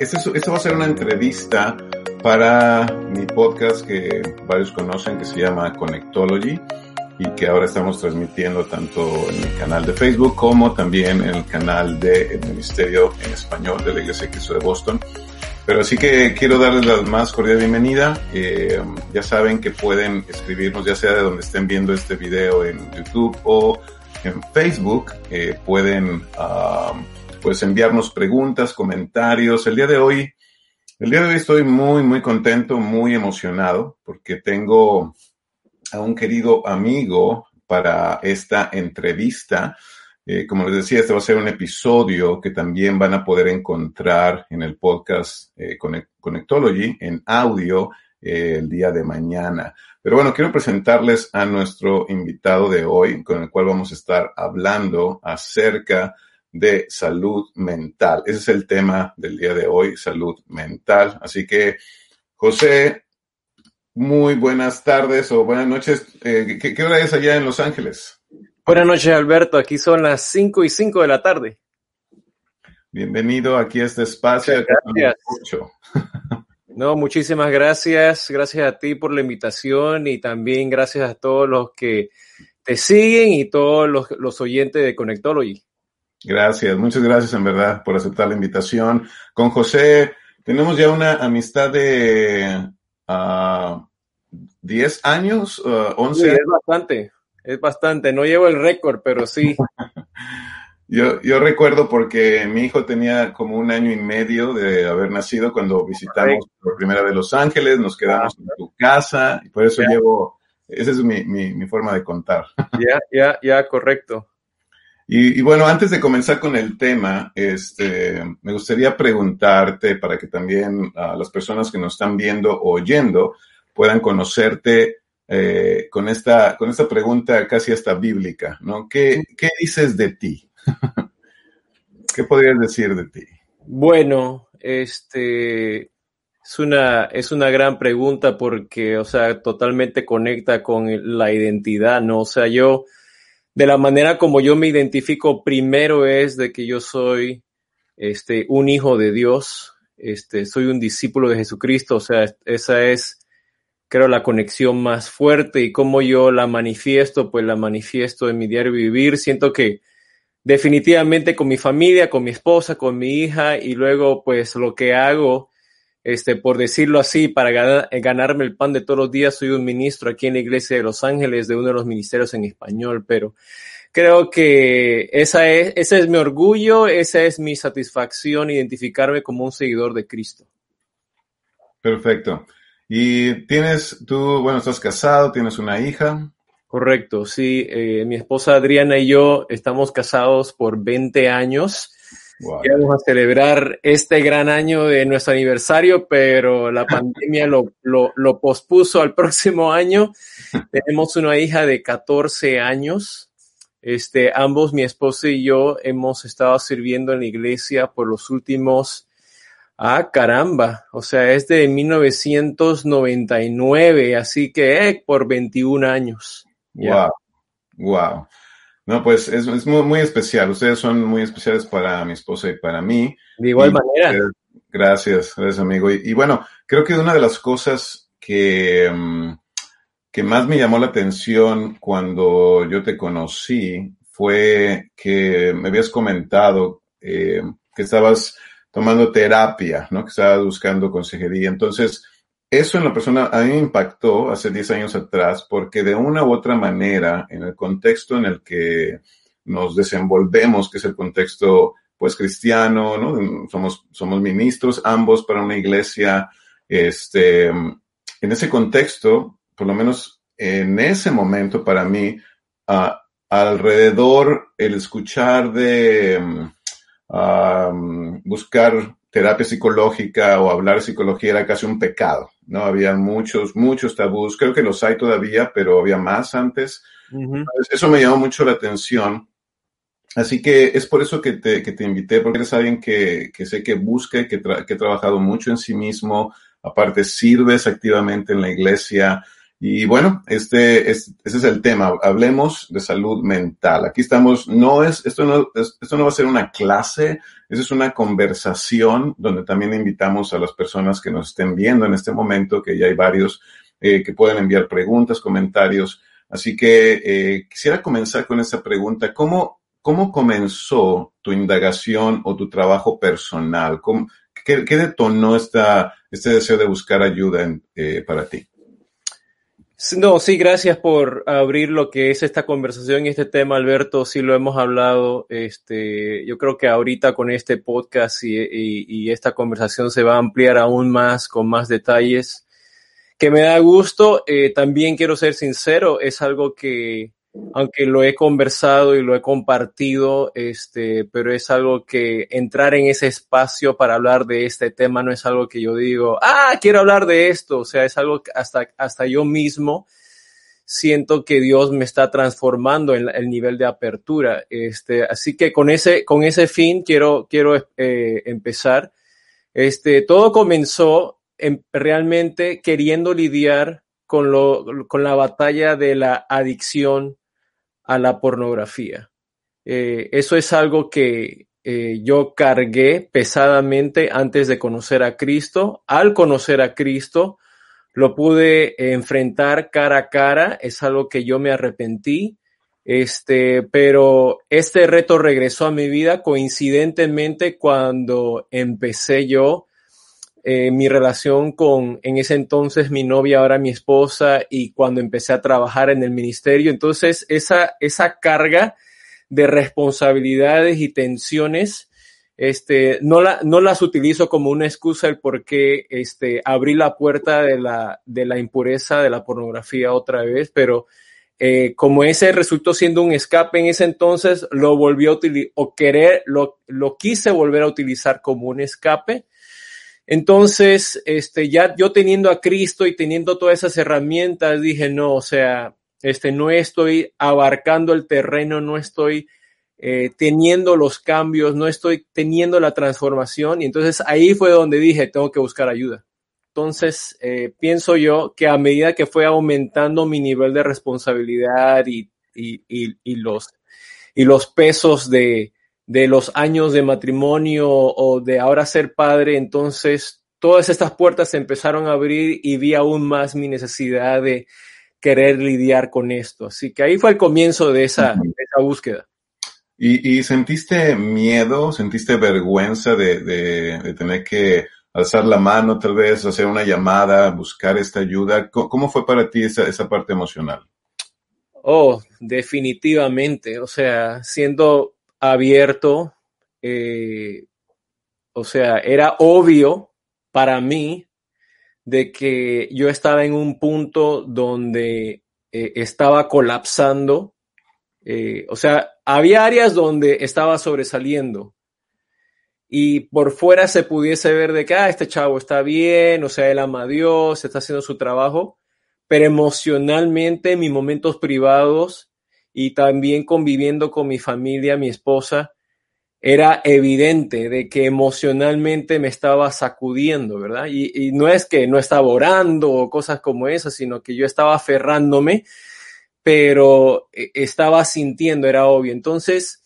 Esta va a ser una entrevista para mi podcast que varios conocen que se llama Connectology y que ahora estamos transmitiendo tanto en mi canal de Facebook como también en el canal del Ministerio en Español de la Iglesia Cristo de Boston. Pero así que quiero darles la más cordial bienvenida. Eh, ya saben que pueden escribirnos, ya sea de donde estén viendo este video en YouTube o en Facebook. Eh, pueden uh, pues enviarnos preguntas, comentarios. El día de hoy, el día de hoy estoy muy, muy contento, muy emocionado porque tengo a un querido amigo para esta entrevista. Eh, como les decía, este va a ser un episodio que también van a poder encontrar en el podcast eh, Connectology en audio eh, el día de mañana. Pero bueno, quiero presentarles a nuestro invitado de hoy, con el cual vamos a estar hablando acerca de salud mental. Ese es el tema del día de hoy, salud mental. Así que, José, muy buenas tardes o buenas noches. Eh, ¿qué, hora es allá en Los Ángeles? Buenas noches, Alberto. Aquí son las 5 y 5 de la tarde. Bienvenido aquí a este espacio. Gracias. No, muchísimas gracias. Gracias a ti por la invitación y también gracias a todos los que te siguen y todos los, los oyentes de Connectology. Gracias, muchas gracias en verdad por aceptar la invitación. Con José tenemos ya una amistad de uh, 10 años, uh, 11 Es bastante, es bastante. No llevo el récord, pero sí. yo, yo recuerdo porque mi hijo tenía como un año y medio de haber nacido cuando visitamos por primera vez Los Ángeles, nos quedamos en tu casa y por eso llevo, esa es mi, mi, mi forma de contar. Ya, ya, ya, correcto. Y, y, bueno, antes de comenzar con el tema, este, me gustaría preguntarte para que también uh, las personas que nos están viendo o oyendo puedan conocerte eh, con, esta, con esta pregunta casi hasta bíblica, ¿no? ¿Qué, qué dices de ti? ¿Qué podrías decir de ti? Bueno, este es una, es una gran pregunta porque, o sea, totalmente conecta con la identidad, ¿no? O sea, yo de la manera como yo me identifico primero es de que yo soy este, un hijo de Dios, este, soy un discípulo de Jesucristo, o sea, esa es, creo, la conexión más fuerte y cómo yo la manifiesto, pues la manifiesto en mi diario vivir. Siento que definitivamente con mi familia, con mi esposa, con mi hija y luego pues lo que hago este, por decirlo así, para ganar, ganarme el pan de todos los días, soy un ministro aquí en la iglesia de Los Ángeles, de uno de los ministerios en español, pero creo que esa es, ese es mi orgullo, esa es mi satisfacción, identificarme como un seguidor de Cristo. Perfecto. Y tienes, tú, bueno, estás casado, tienes una hija. Correcto, sí. Eh, mi esposa Adriana y yo estamos casados por 20 años. Wow. A celebrar este gran año de nuestro aniversario, pero la pandemia lo, lo, lo, pospuso al próximo año. Tenemos una hija de 14 años. Este, ambos, mi esposa y yo, hemos estado sirviendo en la iglesia por los últimos, ah, caramba, o sea, es de 1999, así que eh, por 21 años. Wow, yeah. wow. No, pues es, es muy, muy, especial. Ustedes son muy especiales para mi esposa y para mí. De igual y, manera. Gracias, gracias amigo. Y, y, bueno, creo que una de las cosas que, um, que más me llamó la atención cuando yo te conocí fue que me habías comentado eh, que estabas tomando terapia, ¿no? Que estabas buscando consejería. Entonces, eso en la persona a mí me impactó hace 10 años atrás porque de una u otra manera, en el contexto en el que nos desenvolvemos, que es el contexto pues cristiano, ¿no? Somos, somos ministros ambos para una iglesia, este, en ese contexto, por lo menos en ese momento para mí, alrededor el escuchar de buscar terapia psicológica o hablar psicología era casi un pecado, ¿no? Había muchos, muchos tabús, creo que los hay todavía, pero había más antes. Uh -huh. Eso me llamó mucho la atención. Así que es por eso que te, que te invité, porque eres alguien que, que sé que busca, que, tra que ha trabajado mucho en sí mismo, aparte sirves activamente en la iglesia Y bueno, este es, ese es el tema. Hablemos de salud mental. Aquí estamos, no es, esto no, esto no va a ser una clase, esa es una conversación donde también invitamos a las personas que nos estén viendo en este momento, que ya hay varios eh, que pueden enviar preguntas, comentarios. Así que eh, quisiera comenzar con esta pregunta. ¿Cómo, ¿Cómo comenzó tu indagación o tu trabajo personal? qué, qué, detonó esta, este deseo de buscar ayuda eh, para ti? No, sí, gracias por abrir lo que es esta conversación y este tema, Alberto. Sí lo hemos hablado. Este, yo creo que ahorita con este podcast y, y, esta conversación se va a ampliar aún más con más detalles. Que me da gusto. Eh, también quiero ser sincero, es algo que aunque lo he conversado y lo he compartido, este, pero es algo que entrar en ese espacio para hablar de este tema no es algo que yo digo, ah, quiero hablar de esto, o sea, es algo que hasta, hasta yo mismo siento que Dios me está transformando en el nivel de apertura. Este, así que con ese, con ese fin quiero, quiero eh, empezar. Este, todo comenzó en, realmente queriendo lidiar con, lo, con la batalla de la adicción a la pornografía. Eh, eso es algo que eh, yo cargué pesadamente antes de conocer a Cristo. Al conocer a Cristo, lo pude enfrentar cara a cara. Es algo que yo me arrepentí. Este, pero este reto regresó a mi vida coincidentemente cuando empecé yo eh, mi relación con, en ese entonces, mi novia, ahora mi esposa, y cuando empecé a trabajar en el ministerio. Entonces, esa, esa carga de responsabilidades y tensiones, este, no, la, no las utilizo como una excusa el por qué este, abrí la puerta de la, de la impureza, de la pornografía otra vez, pero eh, como ese resultó siendo un escape en ese entonces, lo volvió a utilizar, o querer, lo, lo quise volver a utilizar como un escape entonces, este, ya yo teniendo a Cristo y teniendo todas esas herramientas, dije, no, o sea, este, no estoy abarcando el terreno, no estoy eh, teniendo los cambios, no estoy teniendo la transformación. Y entonces ahí fue donde dije, tengo que buscar ayuda. Entonces, eh, pienso yo que a medida que fue aumentando mi nivel de responsabilidad y, y, y, y los, y los pesos de, de los años de matrimonio o de ahora ser padre, entonces todas estas puertas se empezaron a abrir y vi aún más mi necesidad de querer lidiar con esto. Así que ahí fue el comienzo de esa, esa búsqueda. ¿Y, sentiste miedo, sentiste vergüenza de, de, tener que alzar la mano tal vez, hacer una llamada, buscar esta ayuda? ¿Cómo, fue para ti esa, esa parte emocional? Oh, definitivamente. O sea, siendo abierto, eh, o sea, era obvio para mí de que yo estaba en un punto donde eh, estaba colapsando, eh, o sea, había áreas donde estaba sobresaliendo. Y por fuera se pudiese ver de que, ah, este chavo está bien, o sea, él ama a Dios, está haciendo su trabajo, pero emocionalmente, en mis momentos privados, y también conviviendo con mi familia, mi esposa, era evidente de que emocionalmente me estaba sacudiendo, ¿verdad? Y, no es que no estaba orando o cosas como esas, sino que yo estaba aferrándome, pero eh, estaba sintiendo, era obvio. Entonces,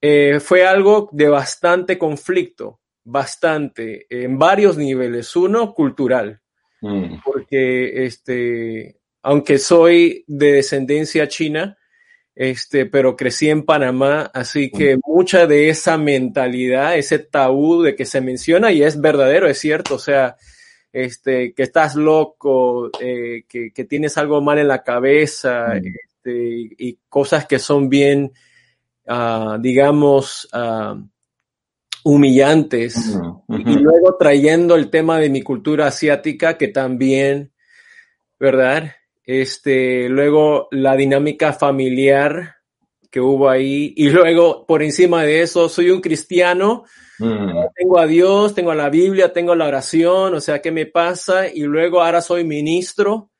eh, fue algo de bastante conflicto, bastante, en varios niveles. Uno, cultural, mm. porque este, aunque soy de descendencia china, este, pero crecí en Panamá, así que mucha de esa mentalidad, ese tabú de que se menciona y es verdadero, es cierto, o sea, este, que estás loco, eh, que, que, tienes algo mal en la cabeza, este, y, cosas que son bien, uh, digamos, uh, humillantes. Y luego trayendo el tema de mi cultura asiática, que también, ¿verdad? Este, luego la dinámica familiar que hubo ahí, y luego por encima de eso, soy un cristiano, mm. tengo a Dios, tengo a la Biblia, tengo la oración, o sea, ¿qué me pasa? Y luego ahora soy ministro,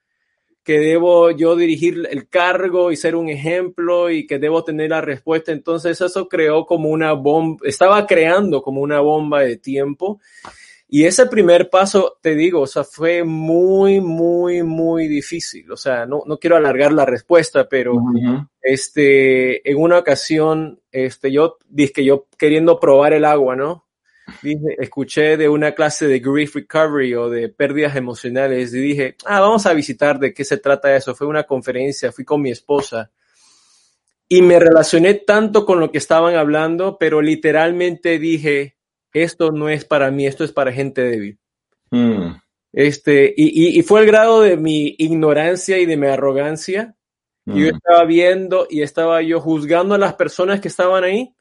que debo yo dirigir el cargo y ser un ejemplo y que debo tener la respuesta. Entonces eso creó como una bomba, estaba creando como una bomba de tiempo Y ese primer paso, te digo, o sea, fue muy, muy, muy difícil. O sea, no, no quiero alargar la respuesta, pero este, en una ocasión, este, yo dije que yo queriendo probar el agua, ¿no? Dije, escuché de una clase de grief recovery o de pérdidas emocionales y dije, ah, vamos a visitar de qué se trata eso. Fue una conferencia, fui con mi esposa y me relacioné tanto con lo que estaban hablando, pero literalmente dije, esto no es para mí, esto es para gente débil. Hmm. Este, y, y, fue el grado de mi ignorancia y de mi arrogancia. Yo hmm. estaba viendo y estaba yo juzgando a las personas que estaban ahí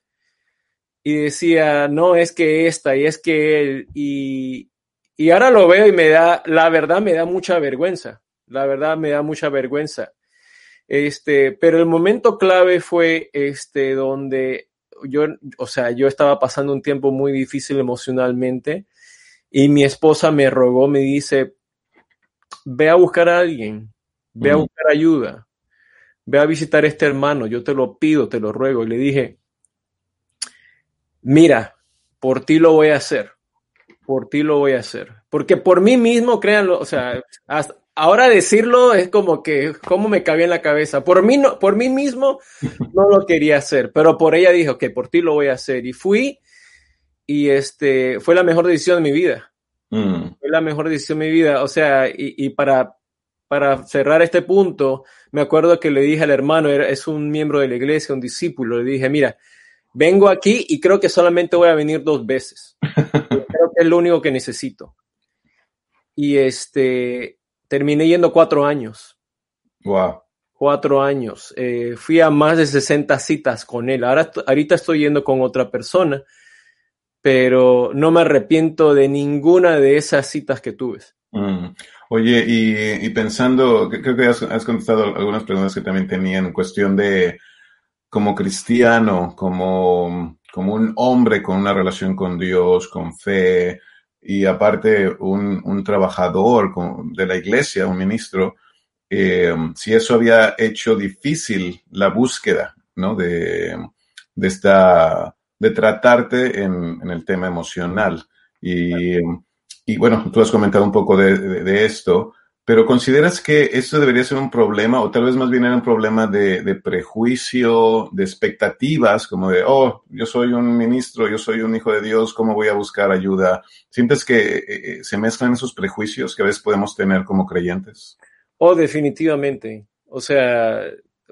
y decía, no, es que esta y es que él. Y, y ahora lo veo y me da, la verdad me da mucha vergüenza. La verdad me da mucha vergüenza. Este, pero el momento clave fue este donde yo, o sea, yo estaba pasando un tiempo muy difícil emocionalmente y mi esposa me rogó, me dice, ve a buscar a alguien, ve a buscar ayuda, ve a visitar a este hermano, yo te lo pido, te lo ruego. Y le dije, mira, por ti lo voy a hacer, por ti lo voy a hacer, porque por mí mismo, créanlo, o sea, hasta, ahora decirlo es como que, ¿cómo me cabía en la cabeza? Por mí, no, por mí mismo no lo quería hacer, pero por ella dijo que por ti lo voy a hacer. Y fui y este, fue la mejor decisión de mi vida. Mm. Fue la mejor decisión de mi vida. O sea, y, y, para, para cerrar este punto, me acuerdo que le dije al hermano, era, es un miembro de la iglesia, un discípulo, le dije, mira, vengo aquí y creo que solamente voy a venir dos veces. creo que es lo único que necesito. Y este, terminé yendo cuatro años. Wow. Cuatro años. Eh, fui a más de 60 citas con él. Ahora, ahorita estoy yendo con otra persona, pero no me arrepiento de ninguna de esas citas que tuve. Mm. Oye, y, pensando, creo que has, contestado algunas preguntas que también tenían en cuestión de como cristiano, como, como un hombre con una relación con Dios, con fe, y aparte un, un trabajador de la iglesia, un ministro, eh, si eso había hecho difícil la búsqueda, ¿no? De, de esta, de tratarte en, el tema emocional. Y, y, bueno, tú has comentado un poco de, de esto, pero ¿consideras que eso debería ser un problema o tal vez más bien era un problema de, prejuicio, de expectativas, como de, oh, yo soy un ministro, yo soy un hijo de Dios, ¿cómo voy a buscar ayuda? ¿Sientes que eh, eh, se mezclan esos prejuicios que a veces podemos tener como creyentes? Oh, definitivamente. O sea,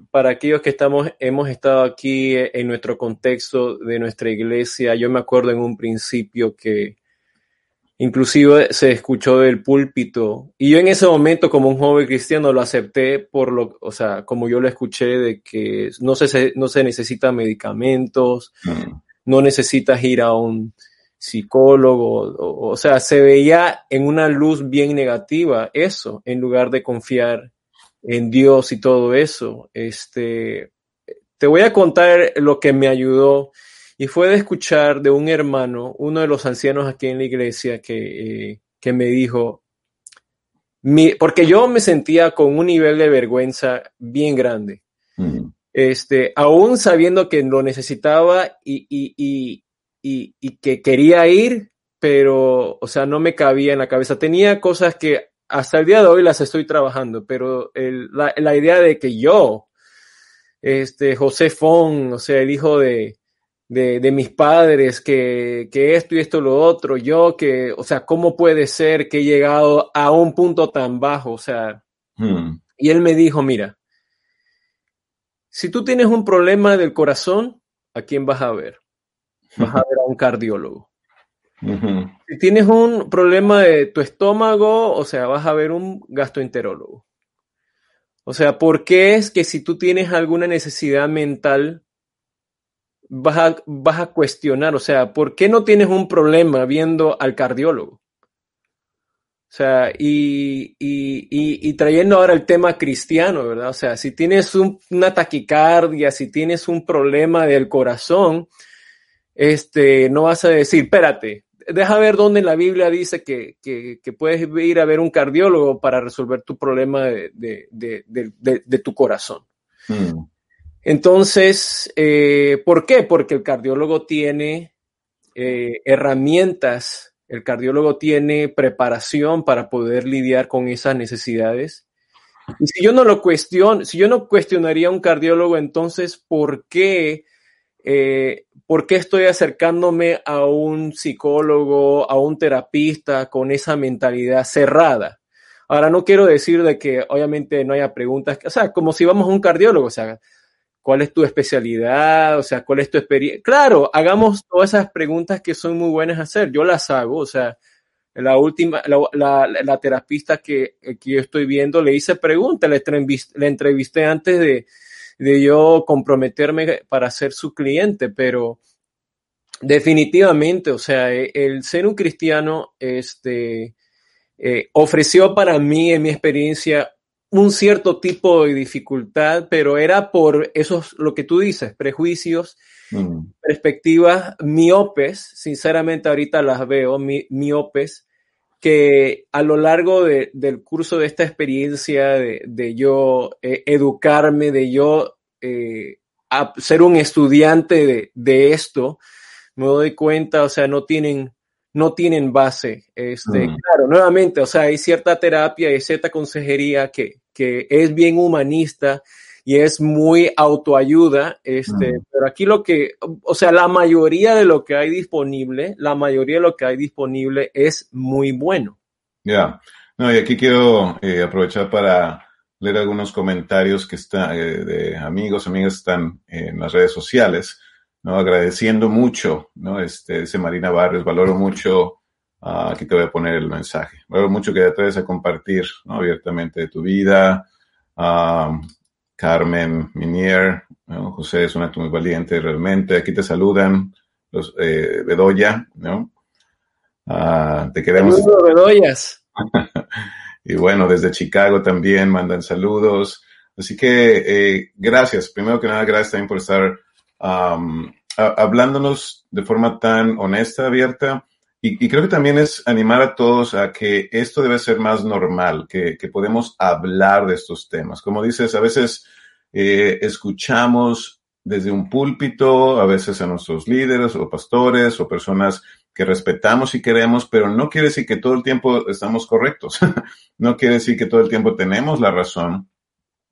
para aquellos que estamos, hemos estado aquí en nuestro contexto de nuestra iglesia, yo me acuerdo en un principio que Inclusive se escuchó del púlpito. Y yo en ese momento, como un joven cristiano, lo acepté por lo, o sea, como yo lo escuché de que no se, no se necesitan medicamentos, mm. no necesitas ir a un psicólogo, o, o, sea, se veía en una luz bien negativa eso, en lugar de confiar en Dios y todo eso. Este, te voy a contar lo que me ayudó y fue de escuchar de un hermano, uno de los ancianos aquí en la iglesia, que, eh, que me dijo, mi, porque yo me sentía con un nivel de vergüenza bien grande. Mm. Este, aún sabiendo que lo necesitaba y, y, y, y, que quería ir, pero, o sea, no me cabía en la cabeza. Tenía cosas que hasta el día de hoy las estoy trabajando, pero el, la, la, idea de que yo, este, José Fon, o sea, el hijo de, de, de mis padres, que, que, esto y esto lo otro, yo que, o sea, ¿cómo puede ser que he llegado a un punto tan bajo? O sea, hmm. y él me dijo, mira, si tú tienes un problema del corazón, ¿a quién vas a ver? Vas a ver a un cardiólogo. Si tienes un problema de tu estómago, o sea, vas a ver un gastroenterólogo. O sea, ¿por qué es que si tú tienes alguna necesidad mental, vas a, vas a cuestionar, o sea, ¿por qué no tienes un problema viendo al cardiólogo? O sea, y, y, y, trayendo ahora el tema cristiano, ¿verdad? O sea, si tienes un, una taquicardia, si tienes un problema del corazón, este, no vas a decir, espérate, deja ver dónde en la Biblia dice que, que, puedes ir a ver un cardiólogo para resolver tu problema de, de, de, de tu corazón. Mm. Entonces, eh, ¿por qué? Porque el cardiólogo tiene eh, herramientas el cardiólogo tiene preparación para poder lidiar con esas necesidades. Y si yo no lo cuestiono, si yo no cuestionaría a un cardiólogo, entonces, ¿por qué, eh, ¿por qué estoy acercándome a un psicólogo, a un terapista con esa mentalidad cerrada? Ahora, no quiero decir de que obviamente no haya preguntas, o sea, como si vamos a un cardiólogo, o sea, ¿cuál es tu especialidad? O sea, ¿cuál es tu experiencia? Claro, hagamos todas esas preguntas que son muy buenas hacer, yo las hago, o sea, la última, la, terapista que, que, yo estoy viendo le hice preguntas, le, entrevisté antes de, de yo comprometerme para ser su cliente, pero definitivamente, o sea, el ser un cristiano, este, eh, ofreció para mí, en mi experiencia, un cierto tipo de dificultad, pero era por esos, lo que tú dices, prejuicios, mm. perspectivas miopes, sinceramente ahorita las veo, miopes, que a lo largo del curso de esta experiencia de, yo eh, educarme, de yo eh, ser un estudiante de, de, esto, me doy cuenta, o sea, no tienen no tienen base. Este, mm. Claro, nuevamente, o sea, hay cierta terapia, hay cierta consejería que, que es bien humanista y es muy autoayuda, este, mm. pero aquí lo que, o sea, la mayoría de lo que hay disponible, la mayoría de lo que hay disponible es muy bueno. Ya, no, y aquí quiero eh, aprovechar para leer algunos comentarios que están eh, de amigos, amigas están en las redes sociales. ¿no? Agradeciendo mucho, ¿no? Este, dice Marina Barrios, valoro mucho, uh, aquí te voy a poner el mensaje, valoro mucho que te atreves a compartir, ¿no? Abiertamente de tu vida. Uh, Carmen Minier, ¿no? José es un acto muy valiente realmente. Aquí te saludan los eh, Bedoya, ¿no? Uh, te queremos. Saludos, Bedoyas. y bueno, desde Chicago también mandan saludos. Así que eh, gracias. Primero que nada, gracias también por estar hablándonos de forma tan honesta, abierta. Y, creo que también es animar a todos a que esto debe ser más normal, que, podemos hablar de estos temas. Como dices, a veces eh, escuchamos desde un púlpito, a veces a nuestros líderes o pastores o personas que respetamos y queremos, pero no quiere decir que todo el tiempo estamos correctos. no quiere decir que todo el tiempo tenemos la razón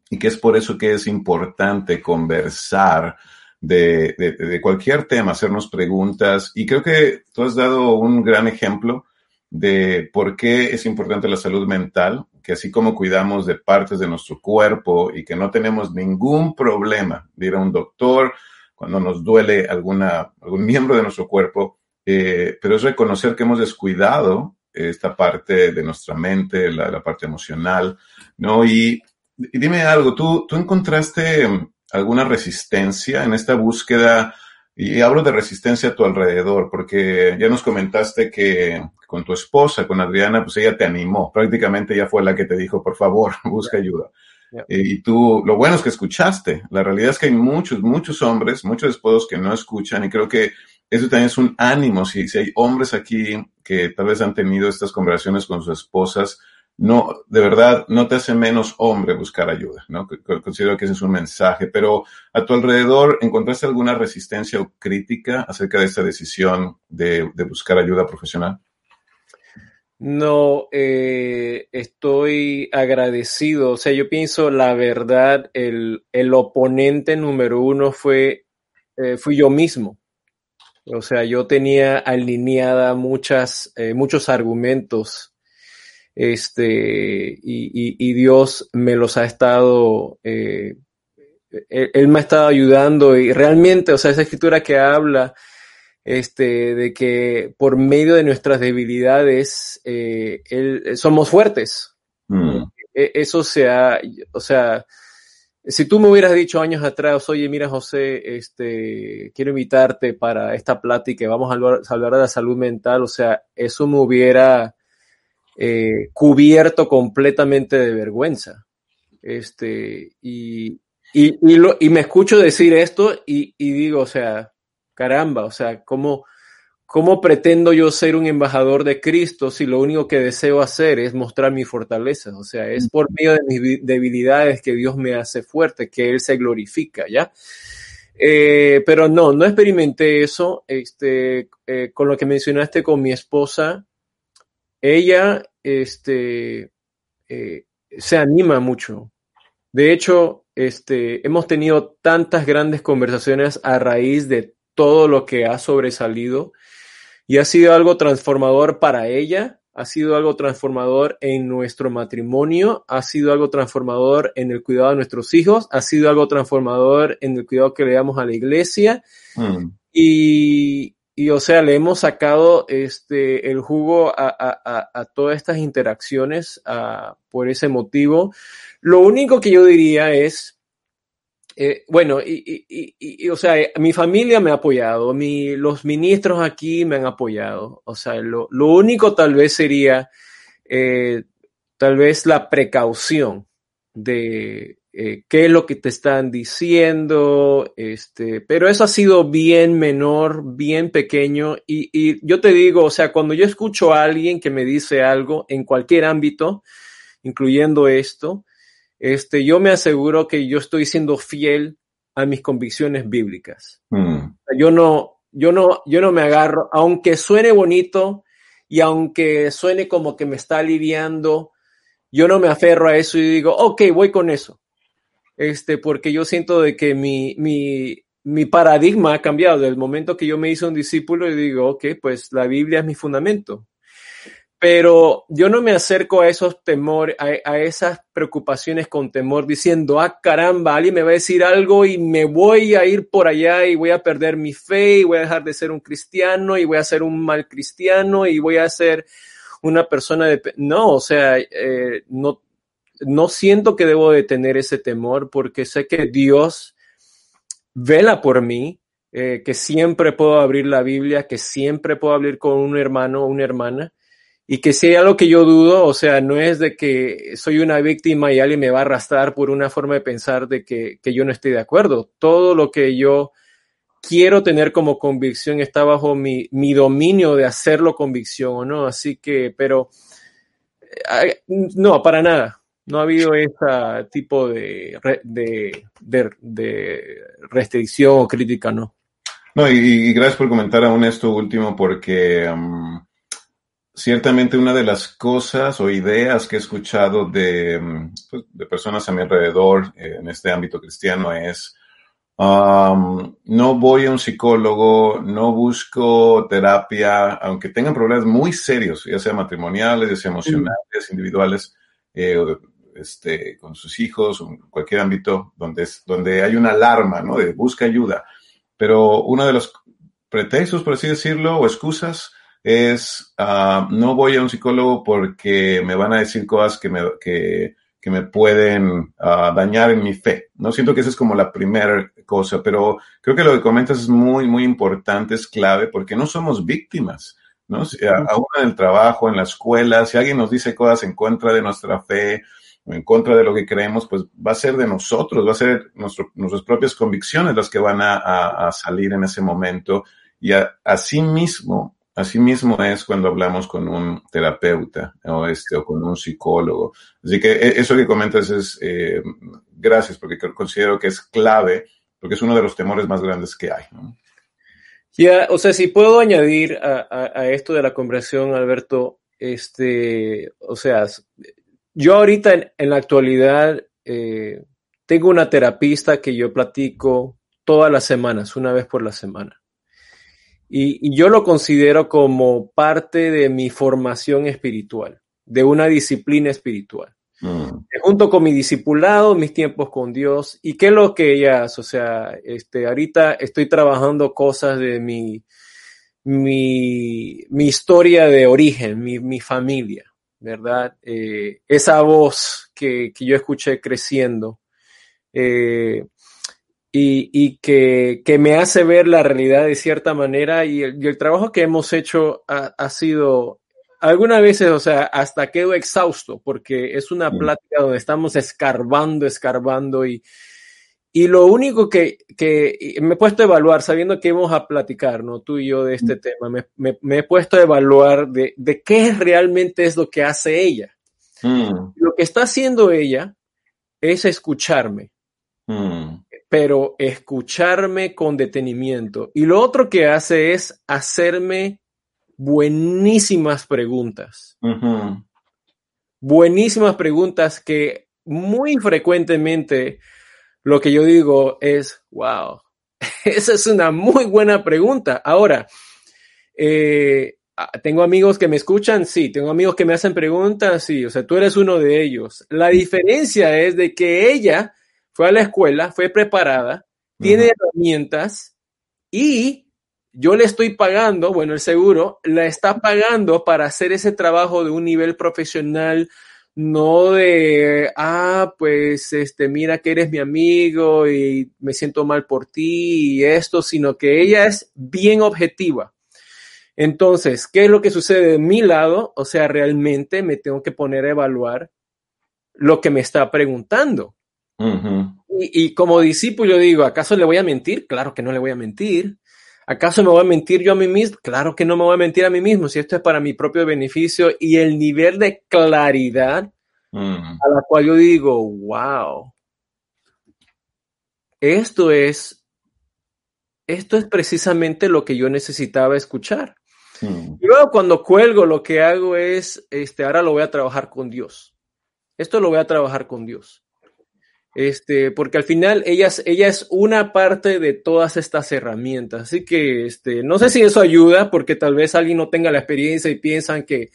y que es por eso que es importante conversar de, de, cualquier tema, hacernos preguntas. Y creo que tú has dado un gran ejemplo de por qué es importante la salud mental, que así como cuidamos de partes de nuestro cuerpo y que no tenemos ningún problema de ir a un doctor cuando nos duele alguna, algún miembro de nuestro cuerpo, eh, pero es reconocer que hemos descuidado esta parte de nuestra mente, la, la parte emocional, ¿no? Y, y, dime algo, ¿tú, tú encontraste alguna resistencia en esta búsqueda? Y hablo de resistencia a tu alrededor, porque ya nos comentaste que con tu esposa, con Adriana, pues ella te animó, prácticamente ella fue la que te dijo, por favor, busca ayuda. Y tú, lo bueno es que escuchaste. La realidad es que hay muchos, muchos hombres, muchos esposos que no escuchan y creo que eso también es un ánimo. Si, si hay hombres aquí que tal vez han tenido estas conversaciones con sus esposas, no, de verdad, no te hace menos hombre buscar ayuda, ¿no? Considero que ese es un mensaje, pero a tu alrededor, ¿encontraste alguna resistencia o crítica acerca de esta decisión de, buscar ayuda profesional? No, eh, estoy agradecido. O sea, yo pienso la verdad, el, el oponente número uno fue, eh, fui yo mismo. O sea, yo tenía alineada muchas, eh, muchos argumentos este, y, Dios me los ha estado, eh, él, me ha estado ayudando y realmente, o sea, esa escritura que habla este, de que por medio de nuestras debilidades eh, somos fuertes. Mm. E, eso sea, o sea, si tú me hubieras dicho años atrás, oye, mira José, este, quiero invitarte para esta plática, vamos a hablar, a hablar de la salud mental, o sea, eso me hubiera eh, cubierto completamente de vergüenza. Este, y, y, y, me escucho decir esto y, digo, o sea, caramba, o sea, ¿cómo, ¿cómo pretendo yo ser un embajador de Cristo si lo único que deseo hacer es mostrar mi fortaleza? O sea, es por medio de mis debilidades que Dios me hace fuerte, que Él se glorifica, ¿ya? Eh, pero no, no experimenté eso. Este, eh, con lo que mencionaste con mi esposa, ella este, eh, se anima mucho. De hecho, este, hemos tenido tantas grandes conversaciones a raíz de todo lo que ha sobresalido y ha sido algo transformador para ella, ha sido algo transformador en nuestro matrimonio, ha sido algo transformador en el cuidado de nuestros hijos, ha sido algo transformador en el cuidado que le damos a la iglesia. Mm. Y, y, o sea, le hemos sacado este, el jugo a, a, a todas estas interacciones por ese motivo. Lo único que yo diría es, eh, bueno, y, y, y, o sea, mi familia me ha apoyado, los ministros aquí me han apoyado. O sea, lo, lo único tal vez sería, eh, tal vez la precaución de eh, qué es lo que te están diciendo, este, pero eso ha sido bien menor, bien pequeño. Y, y yo te digo, o sea, cuando yo escucho a alguien que me dice algo en cualquier ámbito, incluyendo esto, este, yo me aseguro que yo estoy siendo fiel a mis convicciones bíblicas. Mm. Yo no, yo no, yo no me agarro, aunque suene bonito y aunque suene como que me está aliviando, yo no me aferro a eso y digo, ok, voy con eso. Este, porque yo siento de que mi, mi, mi paradigma ha cambiado. Del momento que yo me hice un discípulo y digo, ok, pues la Biblia es mi fundamento pero yo no me acerco a esos temores, a, esas preocupaciones con temor, diciendo, ah, caramba, alguien me va a decir algo y me voy a ir por allá y voy a perder mi fe y voy a dejar de ser un cristiano y voy a ser un mal cristiano y voy a ser una persona de... No, o sea, eh, no, no siento que debo de tener ese temor porque sé que Dios vela por mí, eh, que siempre puedo abrir la Biblia, que siempre puedo hablar con un hermano o una hermana y que si hay algo que yo dudo, o sea, no es de que soy una víctima y alguien me va a arrastrar por una forma de pensar de que, yo no estoy de acuerdo. Todo lo que yo quiero tener como convicción está bajo mi, mi dominio de hacerlo convicción o no. Así que, pero, eh, no, para nada. No ha habido ese tipo de, de, de, restricción o crítica, ¿no? No, y, gracias por comentar aún esto último, porque um, ciertamente una de las cosas o ideas que he escuchado de, mm, pues, de personas a mi alrededor eh, en este ámbito cristiano es, um, no voy a un psicólogo, no busco terapia, aunque tengan problemas muy serios, ya sea matrimoniales, ya sea emocionales, individuales, eh, este, con sus hijos, en cualquier ámbito donde, es, donde hay una alarma, ¿no? De busca ayuda. Pero uno de los pretextos, por así decirlo, o excusas, es, ah, no voy a un psicólogo porque me van a decir cosas que me, que, que me pueden ah, dañar en mi fe. No siento que esa es como la primera cosa, pero creo que lo que comentas es muy, muy importante, es clave, porque no somos víctimas. ¿no? aún en el trabajo, en la escuela, si alguien nos dice cosas en contra de nuestra fe en contra de lo que creemos, pues va a ser de nosotros, va a ser nuestras propias convicciones las que van a, a, salir en ese momento. Y así mismo, Asimismo es cuando hablamos con un terapeuta o, este, o con un psicólogo. Así que e, eso que comentas es, eh, gracias, porque considero que es clave, porque es uno de los temores más grandes que hay. Ya, o sea, si puedo añadir a, esto de la conversación, Alberto, este, o sea, yo ahorita en, la actualidad eh, tengo una terapista que yo platico todas las semanas, una vez por la semana. Y, yo lo considero como parte de mi formación espiritual, de una disciplina espiritual. Mm. Junto con mi discipulado, mis tiempos con Dios. ¿Y qué es lo que ella hace? O sea, este, ahorita estoy trabajando cosas de mi, mi, mi historia de origen, mi, mi familia, ¿verdad? Eh, esa voz que, que, yo escuché creciendo. Eh, y, y que, que, me hace ver la realidad de cierta manera y el, y el trabajo que hemos hecho ha, ha, sido algunas veces, o sea, hasta quedo exhausto porque es una plática donde estamos escarbando, escarbando y, y lo único que, que me he puesto a evaluar, sabiendo que íbamos a platicar, ¿no? Tú y yo de este tema, me, me, me, he puesto a evaluar de, de qué realmente es lo que hace ella. Mm. Lo que está haciendo ella es escucharme. Mm pero escucharme con detenimiento. Y lo otro que hace es hacerme buenísimas preguntas. Buenísimas preguntas que muy frecuentemente lo que yo digo es, wow, esa es una muy buena pregunta. Ahora, eh, tengo amigos que me escuchan, sí, tengo amigos que me hacen preguntas, sí, o sea, tú eres uno de ellos. La diferencia es de que ella fue a la escuela, fue preparada, tiene herramientas y yo le estoy pagando, bueno, el seguro la está pagando para hacer ese trabajo de un nivel profesional, no de, ah, pues, este, mira que eres mi amigo y me siento mal por ti y esto, sino que ella es bien objetiva. Entonces, ¿qué es lo que sucede de mi lado? O sea, realmente me tengo que poner a evaluar lo que me está preguntando. y, y, como discípulo digo, ¿acaso le voy a mentir? Claro que no le voy a mentir. ¿Acaso me voy a mentir yo a mí mismo? Claro que no me voy a mentir a mí mismo, si esto es para mi propio beneficio y el nivel de claridad a la cual yo digo, wow, esto es, esto es precisamente lo que yo necesitaba escuchar. Y luego cuando cuelgo lo que hago es, este, ahora lo voy a trabajar con Dios. Esto lo voy a trabajar con Dios. Este, porque al final ella, ella es una parte de todas estas herramientas. Así que, este, no sé si eso ayuda, porque tal vez alguien no tenga la experiencia y piensan que,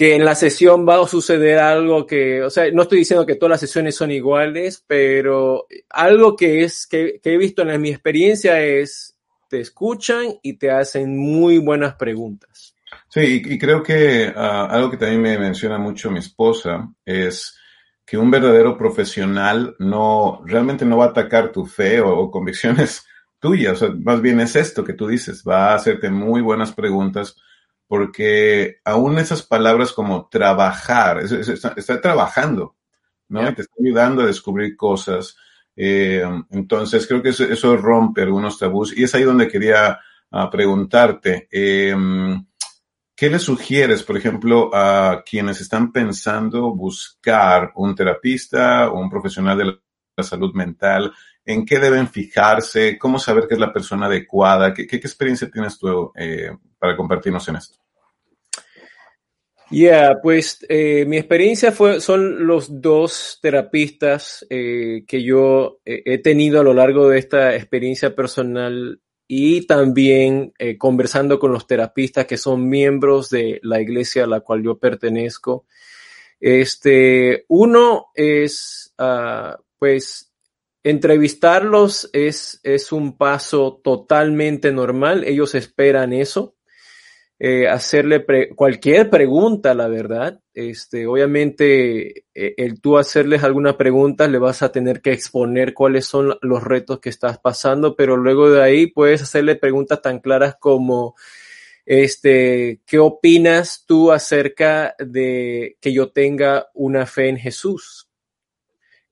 que en la sesión va a suceder algo que, o sea, no estoy diciendo que todas las sesiones son iguales, pero algo que es, que, he visto en mi experiencia es, te escuchan y te hacen muy buenas preguntas. Sí, y, creo que ah, algo que también me menciona mucho mi esposa es, que un verdadero profesional no realmente no va a atacar tu fe o, convicciones tuyas, o sea, más bien es esto que tú dices, va a hacerte muy buenas preguntas porque aún esas palabras como trabajar, está, trabajando, ¿no? Te está ayudando a descubrir cosas. Eh, entonces, creo que eso, rompe algunos tabús y es ahí donde quería ah, preguntarte. Eh, ¿Qué le sugieres, por ejemplo, a quienes están pensando buscar un terapista o un profesional de la salud mental? ¿En qué deben fijarse? ¿Cómo saber qué es la persona adecuada? ¿Qué, experiencia tienes tú eh, para compartirnos en esto? Ya, pues eh, mi experiencia fue, son los dos terapistas eh, que yo he tenido a lo largo de esta experiencia personal y también eh, conversando con los terapistas que son miembros de la iglesia a la cual yo pertenezco. Este, uno es, uh, pues, entrevistarlos es, es un paso totalmente normal. Ellos esperan eso. Eh, hacerle cualquier pregunta, la verdad. Este, obviamente, eh, el tú hacerles alguna pregunta, le vas a tener que exponer cuáles son los retos que estás pasando, pero luego de ahí puedes hacerle preguntas tan claras como, este, ¿qué opinas tú acerca de que yo tenga una fe en Jesús?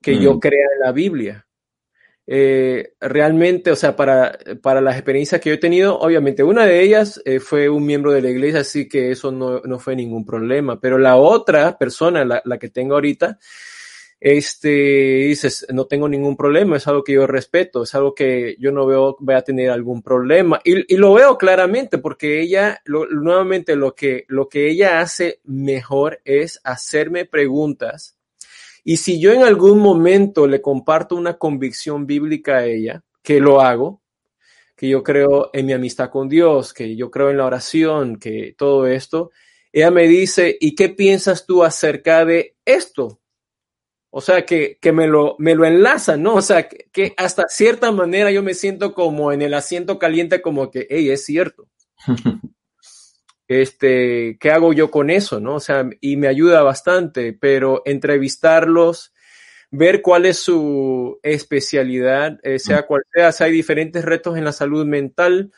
Que yo mm. crea en la Biblia. Eh, realmente, o sea, para, para las experiencias que yo he tenido, obviamente una de ellas eh, fue un miembro de la iglesia, así que eso no, no fue ningún problema, pero la otra persona, la, la, que tengo ahorita, este, dices, no tengo ningún problema, es algo que yo respeto, es algo que yo no veo voy a tener algún problema. Y, y lo veo claramente porque ella, lo, nuevamente, lo que, lo que ella hace mejor es hacerme preguntas y si yo en algún momento le comparto una convicción bíblica a ella, que lo hago, que yo creo en mi amistad con Dios, que yo creo en la oración, que todo esto, ella me dice, ¿y qué piensas tú acerca de esto? O sea, que, que me, lo, me lo enlaza, ¿no? O sea, que, que, hasta cierta manera yo me siento como en el asiento caliente, como que, hey, es cierto. este, ¿qué hago yo con eso? ¿no? O sea, y me ayuda bastante, pero entrevistarlos, ver cuál es su especialidad, eh, sea cual sea, si hay diferentes retos en la salud mental,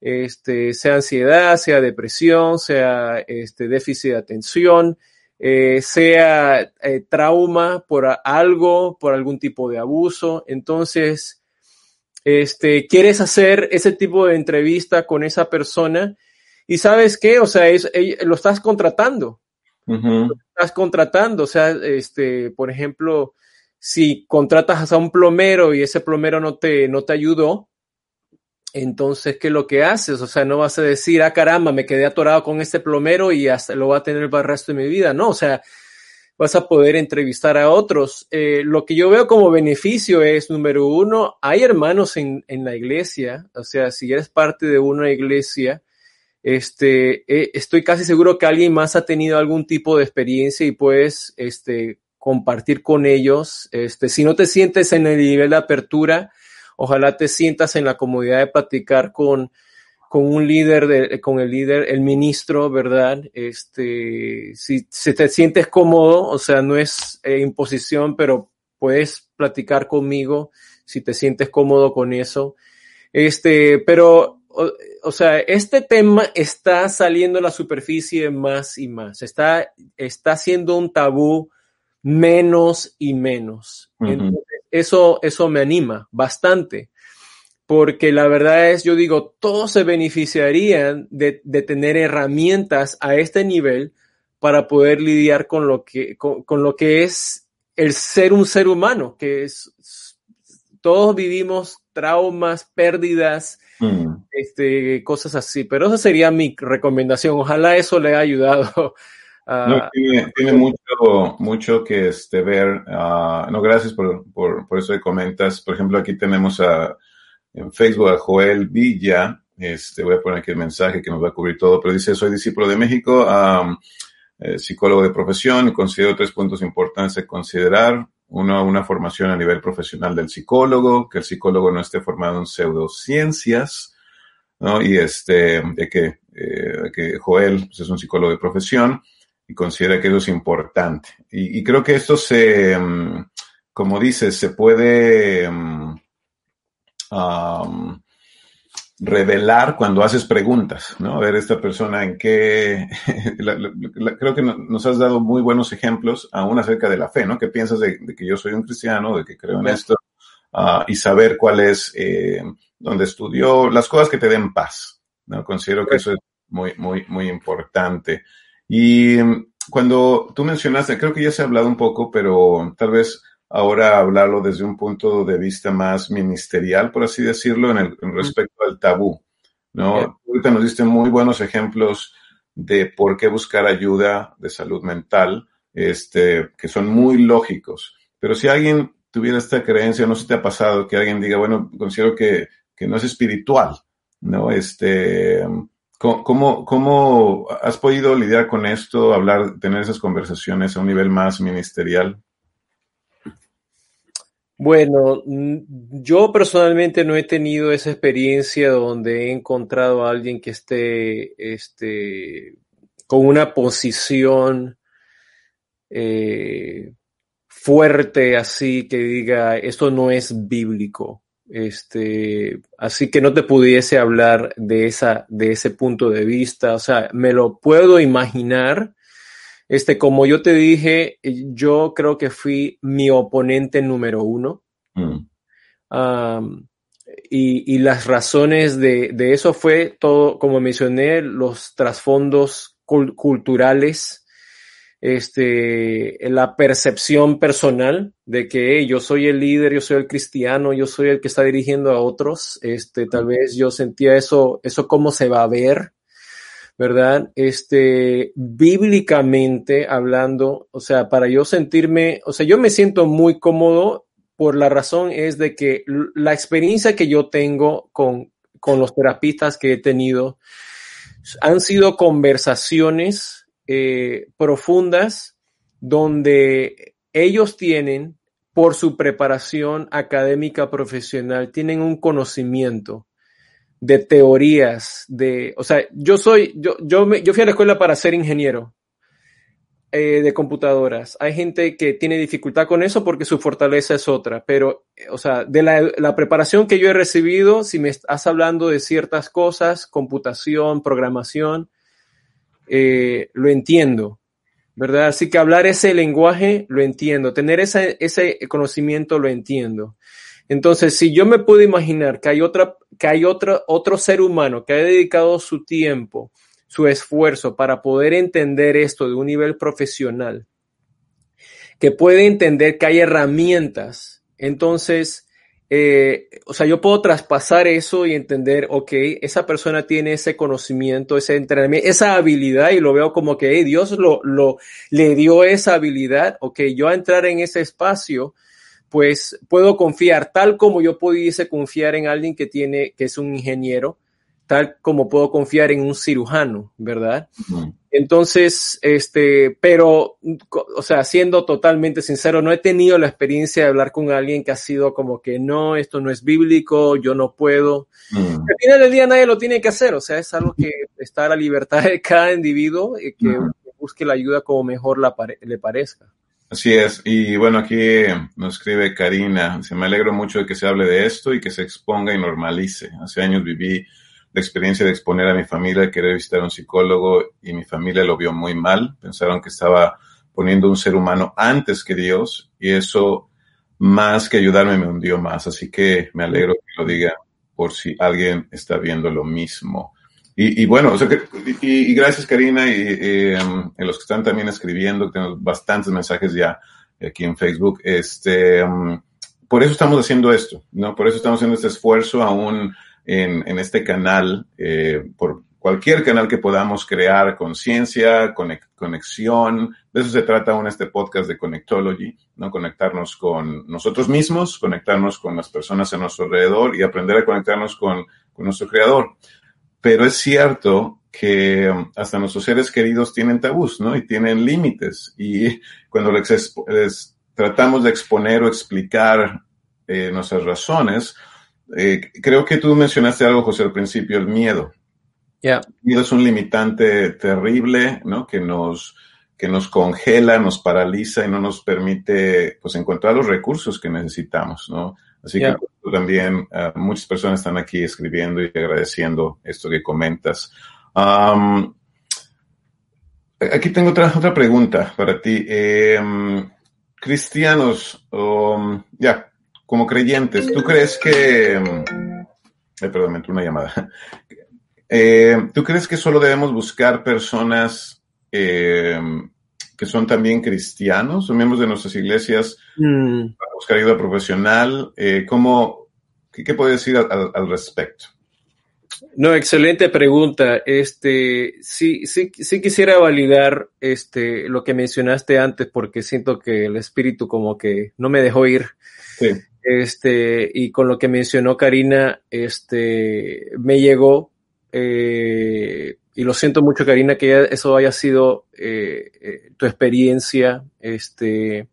este, sea ansiedad, sea depresión, sea este, déficit de atención, eh, sea eh, trauma por algo, por algún tipo de abuso. Entonces, este, quieres hacer ese tipo de entrevista con esa persona, y sabes qué, o sea, es, lo estás contratando. Lo estás contratando, o sea, este, por ejemplo, si contratas a un plomero y ese plomero no te, no te ayudó, entonces, ¿qué es lo que haces? O sea, no vas a decir, ah, caramba, me quedé atorado con este plomero y hasta lo voy a tener para el resto de mi vida. No, o sea, vas a poder entrevistar a otros. Eh, lo que yo veo como beneficio es, número uno, hay hermanos en, en la iglesia, o sea, si eres parte de una iglesia, este, eh, estoy casi seguro que alguien más ha tenido algún tipo de experiencia y puedes este, compartir con ellos. Este, si no te sientes en el nivel de apertura, ojalá te sientas en la comodidad de platicar con, con un líder, de, con el líder, el ministro, ¿verdad? Este, si, te sientes cómodo, o sea, no es eh, imposición, pero puedes platicar conmigo si te sientes cómodo con eso. Este, pero, o, o, sea, este tema está saliendo a la superficie más y más. Está, está siendo un tabú menos y menos. Uh -huh. Entonces, eso, eso me anima bastante, porque la verdad es, yo digo, todos se beneficiarían de, de tener herramientas a este nivel para poder lidiar con lo que, con, con, lo que es el ser un ser humano, que es, todos vivimos traumas, pérdidas, mm. este, cosas así, pero esa sería mi recomendación. Ojalá eso le haya ayudado no, tiene, tiene, mucho, mucho que este, ver. Uh, no, gracias por, por, por, eso que comentas. Por ejemplo, aquí tenemos a, en Facebook a Joel Villa. Este, voy a poner aquí el mensaje que nos va a cubrir todo, pero dice, soy discípulo de México, um, eh, psicólogo de profesión considero tres puntos importantes de considerar. Uno, una formación a nivel profesional del psicólogo, que el psicólogo no esté formado en pseudociencias, ¿no? Y este, de que, eh, que Joel pues, es un psicólogo de profesión y considera que eso es importante. Y, creo que esto se, um, como dices, se puede um, revelar cuando haces preguntas, ¿no? A ver, esta persona en qué, la, la, la, creo que nos has dado muy buenos ejemplos, aún acerca de la fe, ¿no? ¿Qué piensas de, de que yo soy un cristiano, de que creo en esto? Uh, y saber cuál es, eh, donde estudió, las cosas que te den paz, ¿no? Considero que eso es muy, muy, muy importante. Y cuando tú mencionaste, creo que ya se ha hablado un poco, pero tal vez ahora hablarlo desde un punto de vista más ministerial, por así decirlo, en, el, en respecto al tabú, ¿no? Ahorita nos diste muy buenos ejemplos de por qué buscar ayuda de salud mental, este, que son muy lógicos. Pero si alguien tuviera esta creencia, no sé si te ha pasado que alguien diga, bueno, considero que, que no es espiritual, ¿no? Este, ¿Cómo, ¿Cómo has podido lidiar con esto, hablar, tener esas conversaciones a un nivel más ministerial? Bueno, yo personalmente no he tenido esa experiencia donde he encontrado a alguien que esté este, con una posición eh, fuerte así que diga esto no es bíblico. Este, así que no te pudiese hablar de esa, de ese punto de vista. O sea, me lo puedo imaginar. Este, como yo te dije, yo creo que fui mi oponente número uno. Mm. Um, y, y, las razones de, de, eso fue todo, como mencioné, los trasfondos cult culturales este, la percepción personal de que hey, yo soy el líder, yo soy el cristiano, yo soy el que está dirigiendo a otros. Este, tal vez yo sentía eso, eso cómo se va a ver, ¿verdad? Este, bíblicamente hablando, o sea, para yo sentirme, o sea, yo me siento muy cómodo por la razón es de que la experiencia que yo tengo con, con los terapistas que he tenido han sido conversaciones eh, profundas donde ellos tienen, por su preparación académica profesional, tienen un conocimiento de teorías, de, o sea, yo soy, yo, yo, me, yo fui a la escuela para ser ingeniero eh, de computadoras. Hay gente que tiene dificultad con eso porque su fortaleza es otra, pero, o sea, de la, la preparación que yo he recibido, si me estás hablando de ciertas cosas, computación, programación, eh, lo entiendo, ¿verdad? Así que hablar ese lenguaje lo entiendo, tener ese, ese conocimiento lo entiendo. Entonces, si yo me puedo imaginar que hay otra, que hay otro, otro ser humano que ha dedicado su tiempo, su esfuerzo para poder entender esto de un nivel profesional, que puede entender que hay herramientas, entonces eh, o sea, yo puedo traspasar eso y entender, ok, esa persona tiene ese conocimiento, ese entrenamiento, esa habilidad y lo veo como que Dios lo, lo, le dio esa habilidad, ok, yo a entrar en ese espacio, pues puedo confiar tal como yo pudiese confiar en alguien que tiene, que es un ingeniero, tal como puedo confiar en un cirujano, ¿verdad? Entonces, este, pero, o sea, siendo totalmente sincero, no he tenido la experiencia de hablar con alguien que ha sido como que no, esto no es bíblico, yo no puedo. Al final del día nadie lo tiene que hacer, o sea, es algo que está a la libertad de cada individuo y que busque la ayuda como mejor le parezca. Así es, y bueno, aquí nos escribe Karina, se me alegro mucho de que se hable de esto y que se exponga y normalice. Hace años viví la experiencia de exponer a mi familia, querer visitar a un psicólogo y mi familia lo vio muy mal. Pensaron que estaba poniendo un ser humano antes que Dios y eso más que ayudarme me hundió más. Así que me alegro que lo diga por si alguien está viendo lo mismo. Y, bueno, y, gracias Karina y, um, los que están también escribiendo, tenemos bastantes mensajes ya aquí en Facebook. Este, um, por eso estamos haciendo esto, ¿no? Por eso estamos haciendo este esfuerzo aún en, este canal, eh, por cualquier canal que podamos crear conciencia, conexión. De eso se trata aún este podcast de Connectology, ¿no? Conectarnos con nosotros mismos, conectarnos con las personas a nuestro alrededor y aprender a conectarnos con, nuestro creador. Pero es cierto que um, hasta nuestros seres queridos tienen tabús, ¿no? Y tienen límites. Y cuando les, tratamos de exponer o explicar eh, nuestras razones, eh, creo que tú mencionaste algo, José, al principio, el miedo. El miedo es un limitante terrible, ¿no? Que nos, que nos congela, nos paraliza y no nos permite, pues, encontrar los recursos que necesitamos, ¿no? Así que también uh, muchas personas están aquí escribiendo y agradeciendo esto que comentas. aquí tengo otra, otra pregunta para ti. Em, cristianos, um, ya, como creyentes, ¿tú crees que... Ay, perdón, me entró una llamada. Eh, ¿Tú crees que solo debemos buscar personas eh, que son también cristianos o miembros de nuestras iglesias mm. para buscar ayuda profesional? Eh, ¿cómo, qué, puedes decir al, respecto? No, excelente pregunta. Este, sí, sí, sí quisiera validar este, lo que mencionaste antes porque siento que el espíritu como que no me dejó ir. Sí. Este, y con lo que mencionó Karina, este, me llegó, eh, y lo siento mucho, Karina, que eso haya sido eh, eh, tu experiencia, este,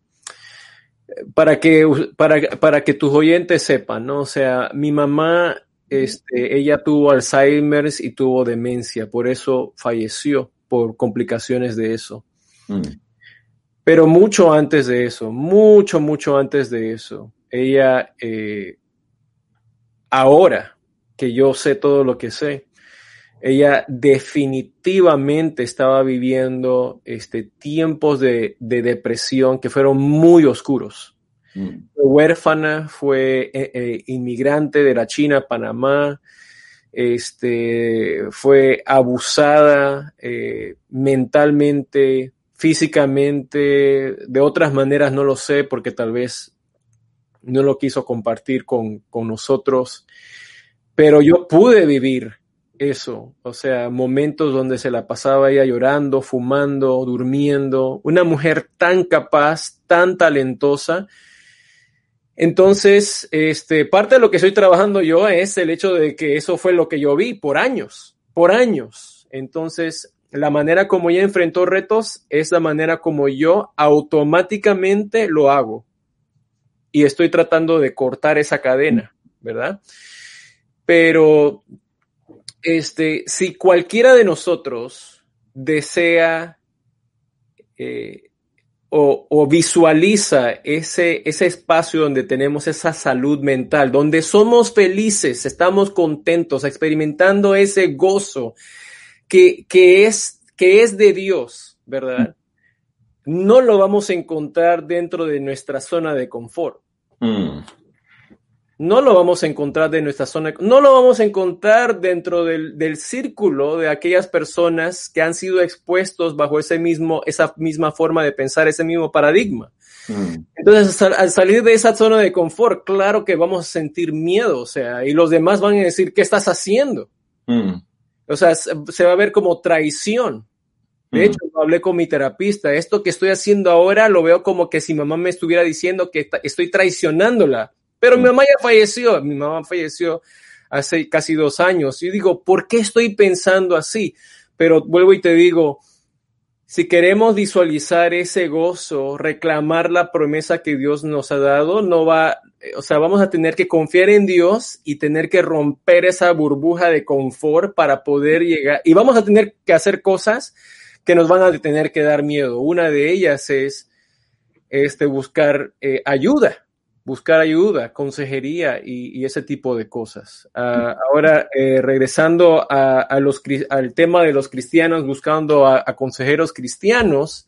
para que, para, para que tus oyentes sepan, ¿no? O sea, mi mamá, este, ella tuvo Alzheimer y tuvo demencia, por eso falleció por complicaciones de eso. Mm. Pero mucho antes de eso, mucho, mucho antes de eso, ella, eh, ahora que yo sé todo lo que sé, ella definitivamente estaba viviendo este, tiempos de, depresión que fueron muy oscuros. Mm. Fue huérfana, fue eh, eh, inmigrante de la China a Panamá, este, fue abusada mentalmente, físicamente, de otras maneras no lo sé porque tal vez no lo quiso compartir con, nosotros, pero yo pude vivir eso, o sea, momentos donde se la pasaba ella llorando, fumando, durmiendo, una mujer tan capaz, tan talentosa. Entonces, este, parte de lo que estoy trabajando yo es el hecho de que eso fue lo que yo vi por años, por años. Entonces, la manera como ella enfrentó retos es la manera como yo automáticamente lo hago y estoy tratando de cortar esa cadena, ¿verdad? Pero este, si cualquiera de nosotros desea eh, o, visualiza ese, ese espacio donde tenemos esa salud mental, donde somos felices, estamos contentos, experimentando ese gozo que, que, es, que es de Dios, ¿verdad? No lo vamos a encontrar dentro de nuestra zona de confort. Mm. No lo vamos a encontrar de nuestra zona, no lo vamos a encontrar dentro del, círculo de aquellas personas que han sido expuestos bajo ese mismo, esa misma forma de pensar, ese mismo paradigma. Mm. Entonces, al salir de esa zona de confort, claro que vamos a sentir miedo, o sea, y los demás van a decir, ¿qué estás haciendo? Mm. O sea, se va a ver como traición. De hecho, hablé con mi terapista, esto que estoy haciendo ahora lo veo como que si mamá me estuviera diciendo que estoy traicionándola, pero mi mamá ya falleció, mi mamá falleció hace casi dos años. Y digo, ¿por qué estoy pensando así? Pero vuelvo y te digo, si queremos visualizar ese gozo, reclamar la promesa que Dios nos ha dado, no va, o sea, vamos a tener que confiar en Dios y tener que romper esa burbuja de confort para poder llegar. Y vamos a tener que hacer cosas que nos van a tener que dar miedo. Una de ellas es este, buscar eh, ayuda, buscar ayuda, consejería y, ese tipo de cosas. Ah, ahora, eh, regresando al tema de los cristianos, buscando a, consejeros cristianos,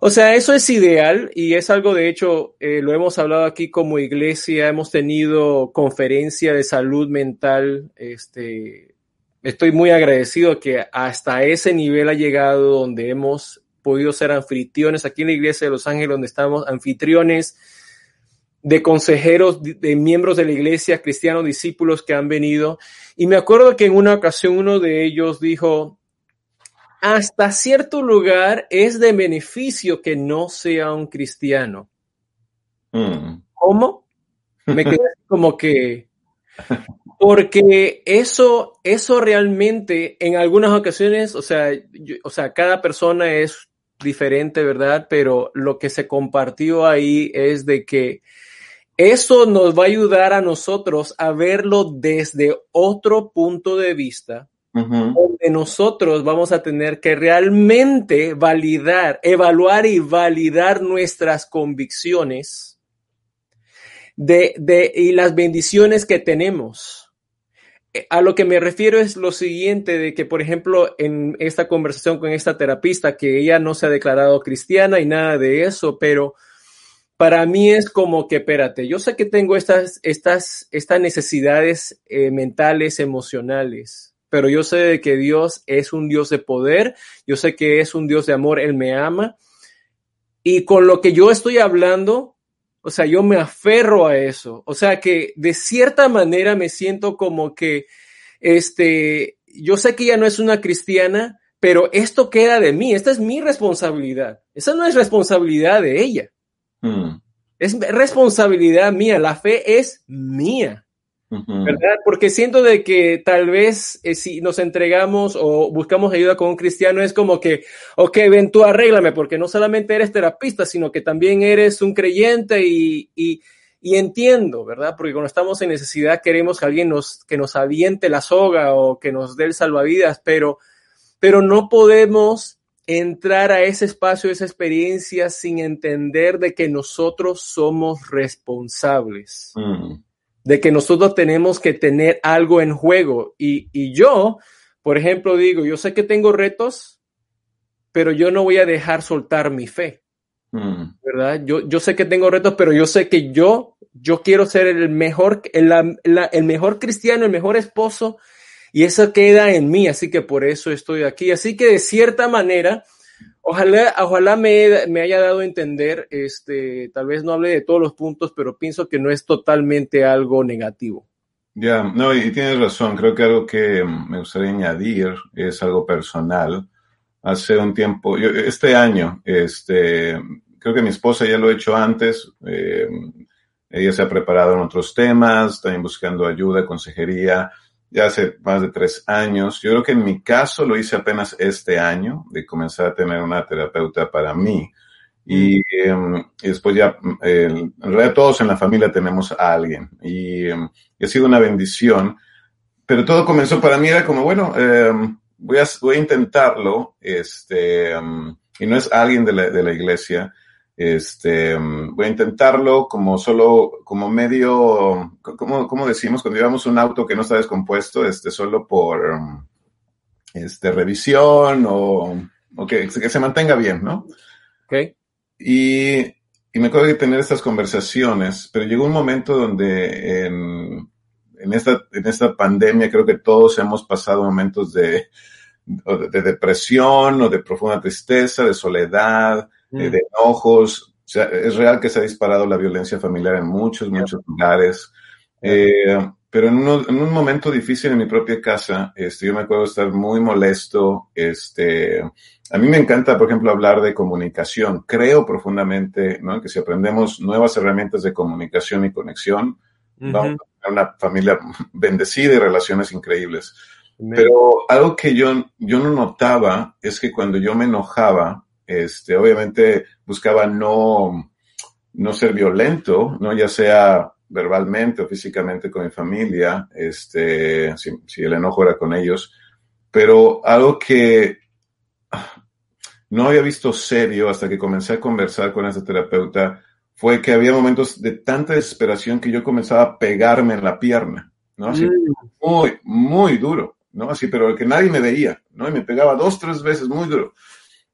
o sea, eso es ideal y es algo, de hecho, eh, lo hemos hablado aquí como iglesia, hemos tenido conferencia de salud mental, este, estoy muy agradecido que hasta ese nivel ha llegado donde hemos podido ser anfitriones aquí en la iglesia de Los Ángeles, donde estamos anfitriones de consejeros, de, miembros de la iglesia, cristianos, discípulos que han venido. Y me acuerdo que en una ocasión uno de ellos dijo, hasta cierto lugar es de beneficio que no sea un cristiano. Mm. ¿Cómo? Me quedé como que, porque eso, eso realmente en algunas ocasiones, o sea, o sea, cada persona es diferente, ¿verdad? Pero lo que se compartió ahí es de que eso nos va a ayudar a nosotros a verlo desde otro punto de vista, donde nosotros vamos a tener que realmente validar, evaluar y validar nuestras convicciones de, de, y las bendiciones que tenemos. Eh, a lo que me refiero es lo siguiente, de que, por ejemplo, en esta conversación con esta terapista, que ella no se ha declarado cristiana y nada de eso, pero para mí es como que, espérate, yo sé que tengo estas, estas, estas necesidades eh, mentales, emocionales, pero yo sé que Dios es un Dios de poder, yo sé que es un Dios de amor, Él me ama, y con lo que yo estoy hablando, o sea, yo me aferro a eso. O sea que de cierta manera me siento como que, este, yo sé que ella no es una cristiana, pero esto queda de mí. Esta es mi responsabilidad. Esa no es responsabilidad de ella. Hmm. Es responsabilidad mía. La fe es mía. ¿verdad? Porque siento de que tal vez eh, si nos entregamos o buscamos ayuda con un cristiano es como que, ok, ven tú arréglame, porque no solamente eres terapista, sino que también eres un creyente y, y, y entiendo, ¿verdad? Porque cuando estamos en necesidad queremos que alguien nos, que nos aviente la soga o que nos dé el salvavidas, pero, pero no podemos entrar a ese espacio, esa experiencia sin entender de que nosotros somos responsables. Mm de que nosotros tenemos que tener algo en juego. Y, yo, por ejemplo, digo, yo sé que tengo retos, pero yo no voy a dejar soltar mi fe. Mm. ¿Verdad? Yo, yo sé que tengo retos, pero yo sé que yo, yo quiero ser el mejor, el, el mejor cristiano, el mejor esposo, y eso queda en mí, así que por eso estoy aquí. Así que de cierta manera, Ojalá, ojalá me, me, haya dado a entender, este, tal vez no hable de todos los puntos, pero pienso que no es totalmente algo negativo. Ya, no, y tienes razón, creo que algo que me gustaría añadir es algo personal. Hace un tiempo, yo, este año, este, creo que mi esposa ya lo ha hecho antes, eh, ella se ha preparado en otros temas, también buscando ayuda, consejería, ya hace más de tres años. Yo creo que en mi caso lo hice apenas este año, de comenzar a tener una terapeuta para mí. Y, em, después ya, en realidad todos en la familia tenemos a alguien. Y, em, ha sido una bendición. Pero todo comenzó para mí, era como, bueno, em, voy, a, voy a intentarlo. Este, y no es alguien de la, de la iglesia. Este, voy a intentarlo como solo, como medio, como, como decimos cuando llevamos un auto que no está descompuesto, este, solo por, este, revisión o, o que, que, se mantenga bien, ¿no? Ok. Y, y me acuerdo de tener estas conversaciones, pero llegó un momento donde en, en esta, en esta pandemia creo que todos hemos pasado momentos de, de depresión o de profunda tristeza, de soledad, eh, mm. de enojos, sea, es real que se ha disparado la violencia familiar en muchos, muchos lugares. Eh, pero en, en, un momento difícil en mi propia casa, este, yo me acuerdo estar muy molesto. Este, a mí me encanta, por ejemplo, hablar de comunicación. Creo profundamente ¿no? que si aprendemos nuevas herramientas de comunicación y conexión, vamos a tener una familia bendecida y relaciones increíbles. Pero algo que yo, yo no notaba es que cuando yo me enojaba, este, obviamente buscaba no, no ser violento, ¿no? Ya sea verbalmente o físicamente con mi familia, este, si, si el enojo era con ellos, pero algo que no había visto serio hasta que comencé a conversar con ese terapeuta fue que había momentos de tanta desesperación que yo comenzaba a pegarme en la pierna, ¿no? Así, mm. muy, muy duro, ¿no? Así, pero que nadie me veía, ¿no? Y me pegaba dos, tres veces, muy duro.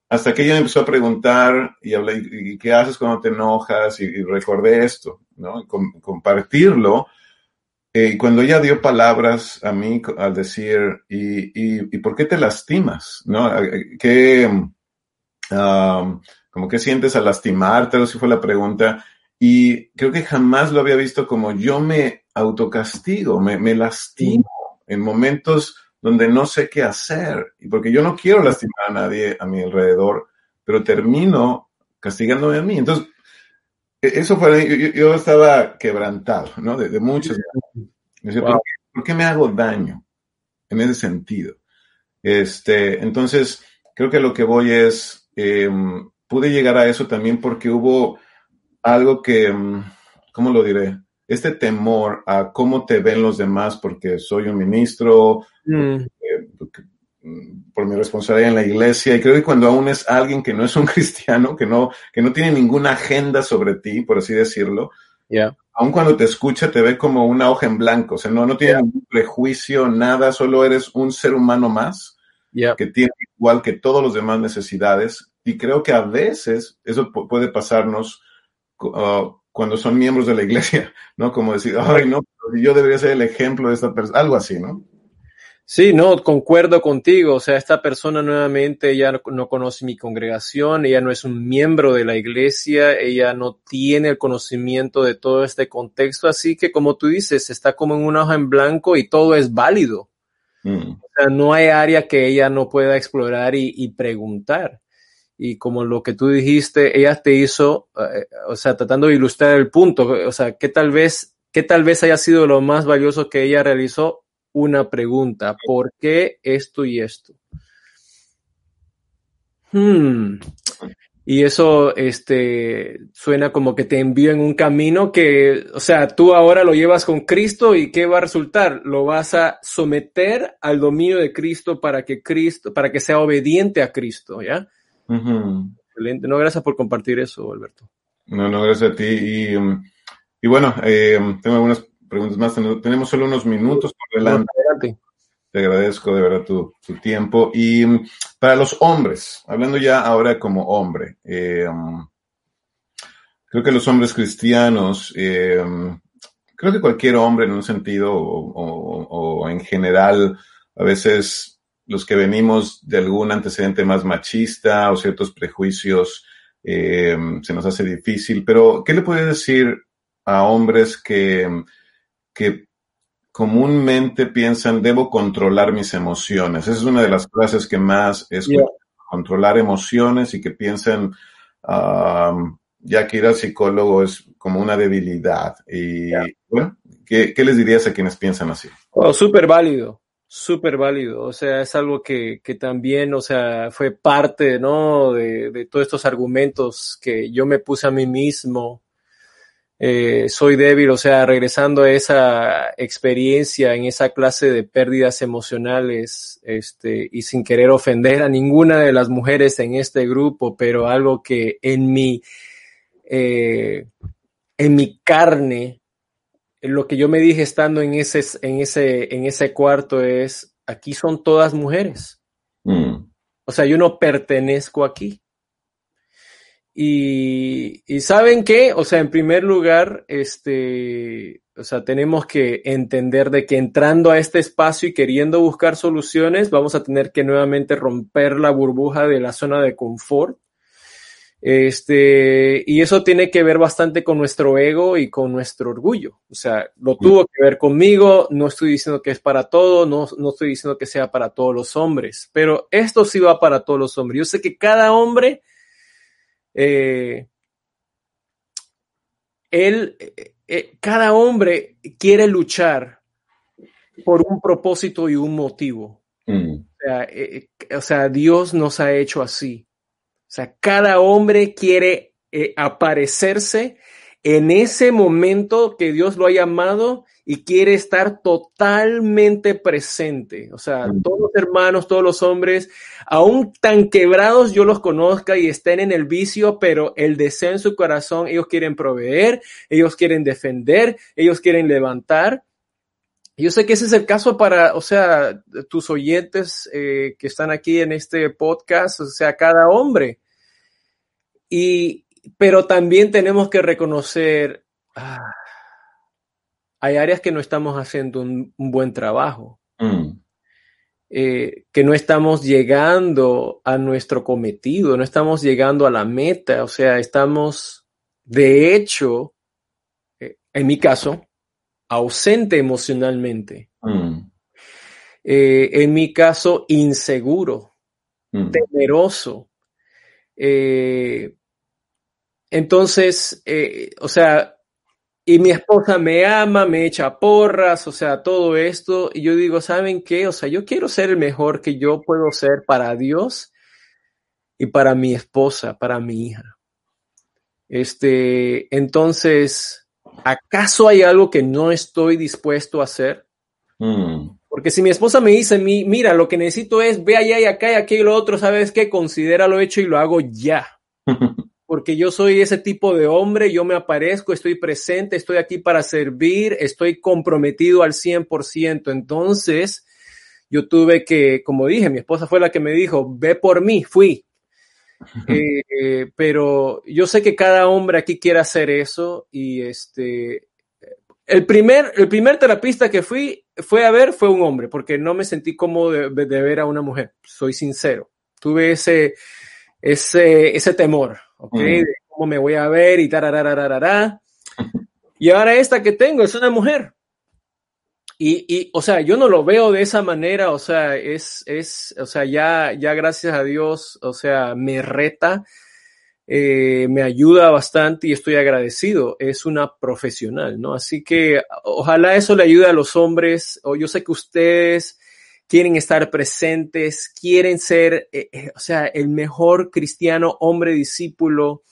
Hasta que ella me empezó a preguntar y hablé, ¿y qué haces cuando te enojas? Y, recordé esto, ¿no? compartirlo. Eh, y cuando ella dio palabras a mí al decir, ¿y, y, y por qué te lastimas? ¿No? ¿Qué, um, como que sientes al lastimarte? O si fue la pregunta. Y creo que jamás lo había visto como yo me autocastigo, me, me lastimo en momentos donde no sé qué hacer, y porque yo no quiero lastimar a nadie a mi alrededor, pero termino castigándome a mí. Entonces, e-, eso fue, yo, estaba quebrantado, ¿no? De, de muchas. ¿por, qué, me hago daño en ese sentido? Este, entonces, creo que lo que voy es, em, pude llegar a eso también porque hubo algo que, em, ¿cómo lo diré? Este temor a cómo te ven los demás porque soy un ministro, Mm. por mi responsabilidad en la iglesia. Y creo que cuando aún es alguien que no es un cristiano, que no, que no tiene ninguna agenda sobre ti, por así decirlo, yeah. aun cuando te escucha, te ve como una hoja en blanco. O sea, no, no tiene ningún prejuicio, nada, solo eres un ser humano más que tiene igual que todos los demás necesidades. Y creo que a veces eso puede pasarnos uh, cuando son miembros de la iglesia, ¿no? Como decir, ay, no, yo debería ser el ejemplo de esta persona, algo así, ¿no? Sí, no, concuerdo contigo. O sea, esta persona nuevamente, ella no, conoce mi congregación, ella no es un miembro de la iglesia, ella no tiene el conocimiento de todo este contexto, así que como tú dices, está como en una hoja en blanco y todo es válido. Mm. O sea, no hay área que ella no pueda explorar y, preguntar. Y como lo que tú dijiste, ella te hizo, eh, o sea, tratando de ilustrar el punto, o sea, que tal vez, que tal vez haya sido lo más valioso que ella realizó una pregunta. ¿Por qué esto y esto? Hmm. Y eso este, suena como que te envío en un camino que, o sea, tú ahora lo llevas con Cristo y ¿qué va a resultar? Lo vas a someter al dominio de Cristo para que Cristo, para que sea obediente a Cristo, ¿ya? Excelente. No, gracias por compartir eso, Alberto. No, no, gracias a ti. Y, um, y bueno, eh, tengo algunas preguntas más. Tenemos solo unos minutos por delante. Te agradezco de verdad tu, tiempo. Y mm, para los hombres, hablando ya ahora como hombre, eh, mm, creo que los hombres cristianos, eh, creo que cualquier hombre en un sentido o, en general, a veces los que venimos de algún antecedente más machista o ciertos prejuicios, eh, se nos hace difícil. Pero, ¿qué le puede decir a hombres que que comúnmente piensan, debo controlar mis emociones. Esa es una de las frases que más es controlar emociones y que piensan, ya que ir al psicólogo es como una debilidad. Y bueno, ¿qué, les dirías a quienes piensan así? Oh, súper válido, súper válido. O sea, es algo que, que, también, o sea, fue parte, ¿no? De, de todos estos argumentos que yo me puse a mí mismo eh, soy débil, o sea, regresando a esa experiencia en esa clase de pérdidas emocionales, este, y sin querer ofender a ninguna de las mujeres en este grupo, pero algo que en mi, eh, en mi carne, lo que yo me dije estando en ese, en ese, en ese cuarto es, aquí son todas mujeres. Mm. O sea, yo no pertenezco aquí. Y, y, saben qué, o sea, en primer lugar, este, o sea, tenemos que entender de que entrando a este espacio y queriendo buscar soluciones, vamos a tener que nuevamente romper la burbuja de la zona de confort. Este, y eso tiene que ver bastante con nuestro ego y con nuestro orgullo. O sea, lo tuvo que ver conmigo. No estoy diciendo que es para todo, no, no estoy diciendo que sea para todos los hombres, pero esto sí va para todos los hombres. Yo sé que cada hombre, eh, él, eh, eh, cada hombre quiere luchar por un propósito y un motivo. Mm. O, sea, o sea, Dios nos ha hecho así. O sea, cada hombre quiere eh, aparecerse en ese momento que Dios lo ha llamado y quiere estar totalmente presente. O sea, todos los hermanos, todos los hombres, aún tan quebrados yo los conozca y estén en el vicio, pero el deseo en su corazón, ellos quieren proveer, ellos quieren defender, ellos quieren levantar. Yo sé que ese es el caso para, o sea, tus oyentes eh, que están aquí en este podcast, o sea, cada hombre. Y, pero también tenemos que reconocer, ah, hay áreas que no estamos haciendo un, buen trabajo, mm. eh, que no estamos llegando a nuestro cometido, no estamos llegando a la meta, o sea, estamos, de hecho, eh, en mi caso, ausente emocionalmente. Mm. Eh, en mi caso, inseguro, mm. temeroso. Entonces, eh, o sea, y mi esposa me ama, me echa porras, o sea, todo esto, y yo digo, ¿saben qué? O sea, yo quiero ser el mejor que yo puedo ser para Dios y para mi esposa, para mi hija. Este, entonces, ¿acaso hay algo que no estoy dispuesto a hacer? Mm. Porque si mi esposa me dice, mira, lo que necesito es ve allá y acá y aquí y lo otro, ¿sabes qué? Considera lo hecho y lo hago ya. porque yo soy ese tipo de hombre, yo me aparezco, estoy presente, estoy aquí para servir, estoy comprometido al 100%. Entonces, yo tuve que, como dije, mi esposa fue la que me dijo, ve por mí, fui. Eh, eh, pero yo sé que cada hombre aquí quiere hacer eso y este, el primer, el primer terapista que fui, fue a ver, fue un hombre, porque no me sentí cómodo de, ver a una mujer, soy sincero. Tuve ese, ese, ese temor. ¿ok? De cómo me voy a ver y. Y ahora esta que tengo es una mujer. Y, y, o sea, yo no lo veo de esa manera, o sea, es, es, o sea, ya, ya gracias a Dios, o sea, me reta, eh, me ayuda bastante y estoy agradecido. Es una profesional, ¿no? Así que ojalá eso le ayude a los hombres. O yo sé que ustedes quieren estar presentes, quieren ser, eh, eh, o sea, el mejor cristiano, hombre, discípulo,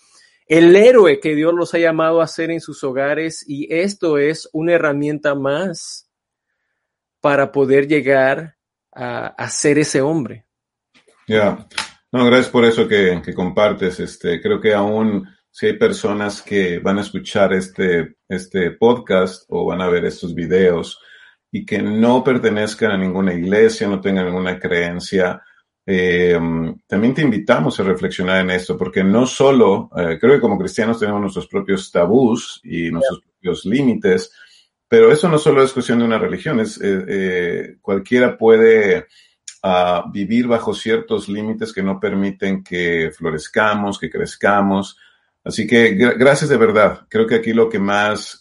el héroe que Dios los ha llamado a ser en sus hogares y esto es una herramienta más para poder llegar a, ser ese hombre. Ya, no, gracias por eso que, que, compartes. Este, creo que aún si hay personas que van a escuchar este, este podcast o van a ver estos videos, y que no pertenezcan a ninguna iglesia, no tengan ninguna creencia. Eh, también te invitamos a reflexionar en esto, porque no solo, eh, creo que como cristianos tenemos nuestros propios tabús y nuestros propios límites, pero eso no solo es cuestión de una religión, es eh, cualquiera puede uh, vivir bajo ciertos límites que no permiten que florezcamos, que crezcamos. Así que gracias de verdad. Creo que aquí lo que más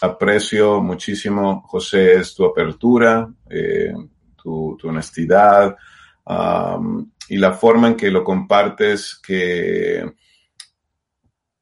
aprecio muchísimo, José, es tu apertura, eh, tu, honestidad y la forma en que lo compartes, que,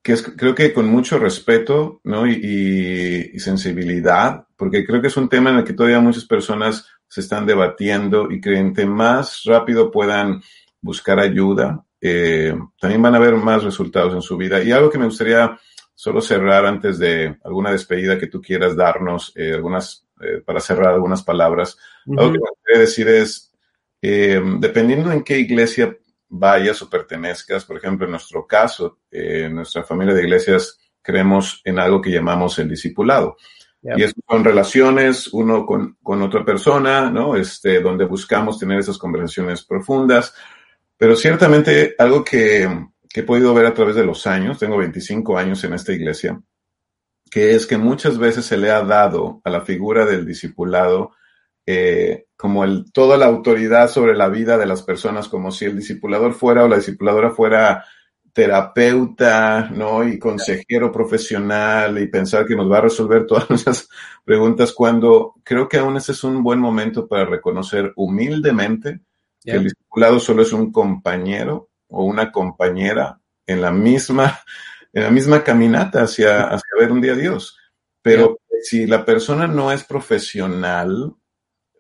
que es, creo que con mucho respeto ¿no? y, sensibilidad, porque creo que es un tema en el que todavía muchas personas se están debatiendo y creen que más rápido puedan buscar ayuda, eh, también van a ver más resultados en su vida. Y algo que me gustaría solo cerrar antes de alguna despedida que tú quieras darnos, eh, algunas, eh, para cerrar algunas palabras. Algo que me gustaría decir es, eh, dependiendo en qué iglesia vayas o pertenezcas, por ejemplo, en nuestro caso, en nuestra familia de iglesias creemos en algo que llamamos el discipulado. Y es son relaciones uno con, con, otra persona, ¿no? Este, donde buscamos tener esas conversaciones profundas. Pero ciertamente algo que, que he podido ver a través de los años, tengo 25 años en esta iglesia, que es que muchas veces se le ha dado a la figura del discipulado eh, como el, toda la autoridad sobre la vida de las personas, como si el discipulador fuera o la discipuladora fuera terapeuta, ¿no? Y consejero profesional y pensar que nos va a resolver todas esas preguntas cuando creo que aún ese es un buen momento para reconocer humildemente que el discipulado solo es un compañero o una compañera en la misma, en la misma caminata hacia, hacia ver un día a Dios. Pero si la persona no es profesional,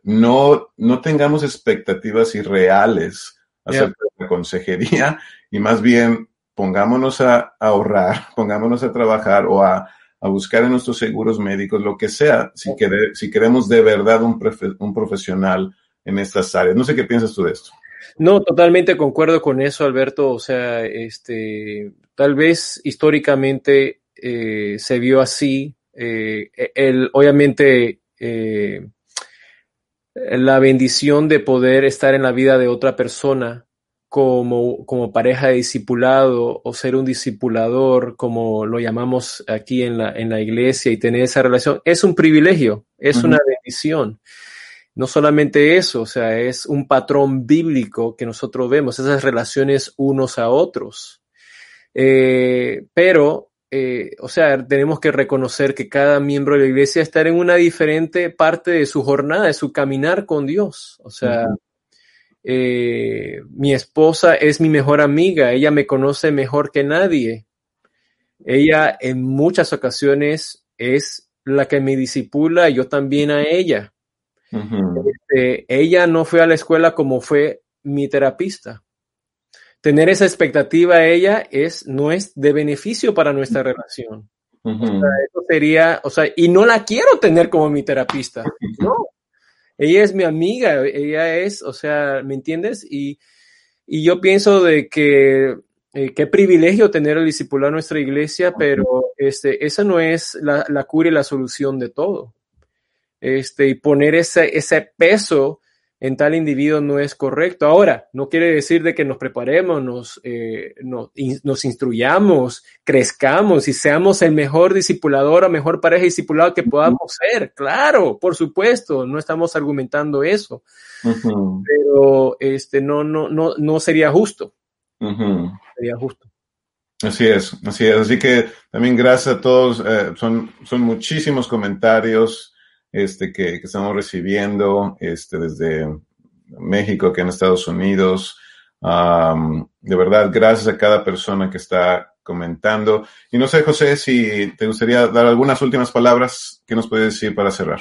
no, no tengamos expectativas irreales acerca de la consejería y más bien pongámonos a, ahorrar, pongámonos a trabajar o a, buscar en nuestros seguros médicos, lo que sea, si, si queremos de verdad un, un profesional en estas áreas. No sé qué piensas tú de esto. No, totalmente concuerdo con eso, Alberto. O sea, este, tal vez históricamente eh, se vio así. Eh, el, obviamente, eh, la bendición de poder estar en la vida de otra persona como, como pareja de discipulado o ser un discipulador, como lo llamamos aquí en la, en la iglesia, y tener esa relación, es un privilegio, es una bendición. No solamente eso, o sea, es un patrón bíblico que nosotros vemos, esas relaciones unos a otros. Eh, pero, eh, o sea, tenemos que reconocer que cada miembro de la iglesia está en una diferente parte de su jornada, de su caminar con Dios. O sea, eh, mi esposa es mi mejor amiga, ella me conoce mejor que nadie. Ella en muchas ocasiones es la que me disipula, yo también a ella. Este, ella no fue a la escuela como fue mi terapista. Tener esa expectativa a ella es, no es de beneficio para nuestra relación. eso sería, o sea, y no la quiero tener como mi terapista. No, ella es mi amiga, ella es, o sea, ¿me entiendes? Y, y yo pienso de que eh, qué privilegio tener el discipulado en nuestra iglesia, pero este, esa no es la, la, cura y la solución de todo. Este, y poner ese, ese peso en tal individuo no es correcto. Ahora, no quiere decir de que nos preparemos, nos, eh, nos, instruyamos, crezcamos y seamos el mejor discipulador o mejor pareja discipulado que podamos ser. Claro, por supuesto, no estamos argumentando eso. Pero este, no, no, no, no sería justo. Sería justo. Así es, así es. Así que también gracias a todos. Eh, son, son muchísimos comentarios este, que, estamos recibiendo este, desde México, que en Estados Unidos. de verdad, gracias a cada persona que está comentando. Y no sé, José, si te gustaría dar algunas últimas palabras que nos puedes decir para cerrar.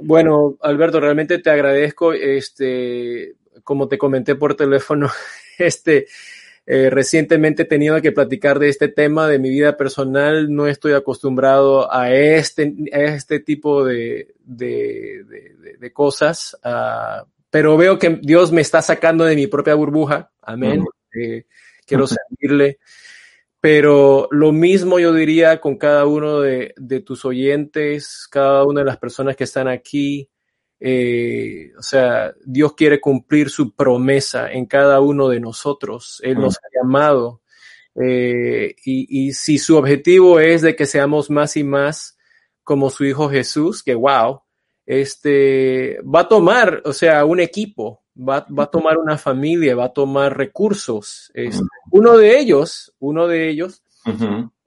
Bueno, Alberto, realmente te agradezco. Este, como te comenté por teléfono, este, eh, recientemente he tenido que platicar de este tema de mi vida personal. No estoy acostumbrado a este, a este tipo de, de, de, cosas, uh, pero veo que Dios me está sacando de mi propia burbuja. Amén. Eh, quiero servirle. Pero lo mismo yo diría con cada uno de, de tus oyentes, cada una de las personas que están aquí. Eh, o sea, Dios quiere cumplir su promesa en cada uno de nosotros. Él nos ha llamado. Eh, y, y, si su objetivo es de que seamos más y más como su hijo Jesús, que wow, este, va a tomar, o sea, un equipo, va, va a tomar una familia, va a tomar recursos. Este, uno de ellos, uno de ellos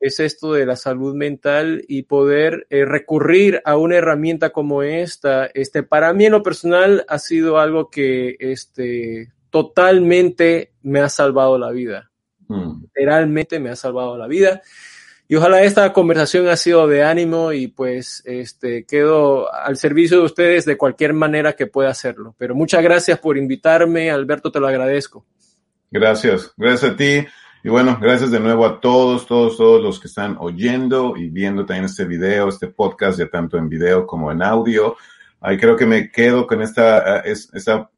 es esto de la salud mental y poder eh, recurrir a una herramienta como esta, este, para mí en lo personal ha sido algo que, este, totalmente me ha salvado la vida. Mm. Literalmente me ha salvado la vida. Y ojalá esta conversación ha sido de ánimo y pues este quedo al servicio de ustedes de cualquier manera que pueda hacerlo. Pero muchas gracias por invitarme, Alberto, te lo agradezco. Gracias, gracias a ti. Y bueno, gracias de nuevo a todos, todos, todos los que están oyendo y viendo también este video, este podcast, ya tanto en video como en audio. Ahí creo que me quedo con esta, eh, esta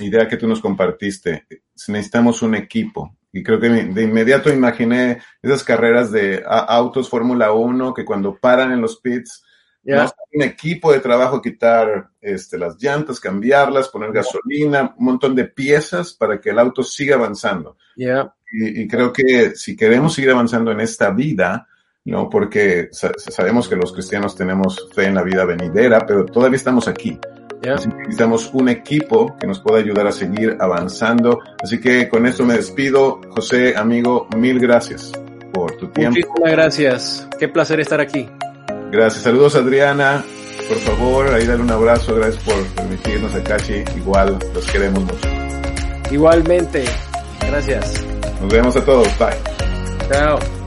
idea que tú nos compartiste. Necesitamos un equipo. Y creo que de inmediato imaginé esas carreras de autos Fórmula 1 que cuando paran en los pits, un equipo de trabajo, quitar este, las llantas, cambiarlas, poner gasolina, un montón de piezas para que el auto siga avanzando. Yeah y, creo que si queremos seguir avanzando en esta vida, ¿no? Porque sabemos que los cristianos tenemos fe en la vida venidera, pero todavía estamos aquí. necesitamos un equipo que nos pueda ayudar a seguir avanzando. Así que con esto me despido. José, amigo, mil gracias por tu tiempo. Muchísimas gracias. Qué placer estar aquí. Gracias. Saludos, Adriana. Por favor, ahí dale un abrazo. Gracias por permitirnos, Akashi. Igual, los queremos mucho. Igualmente. Gracias. Nos vemos a todos. Bye. Chao.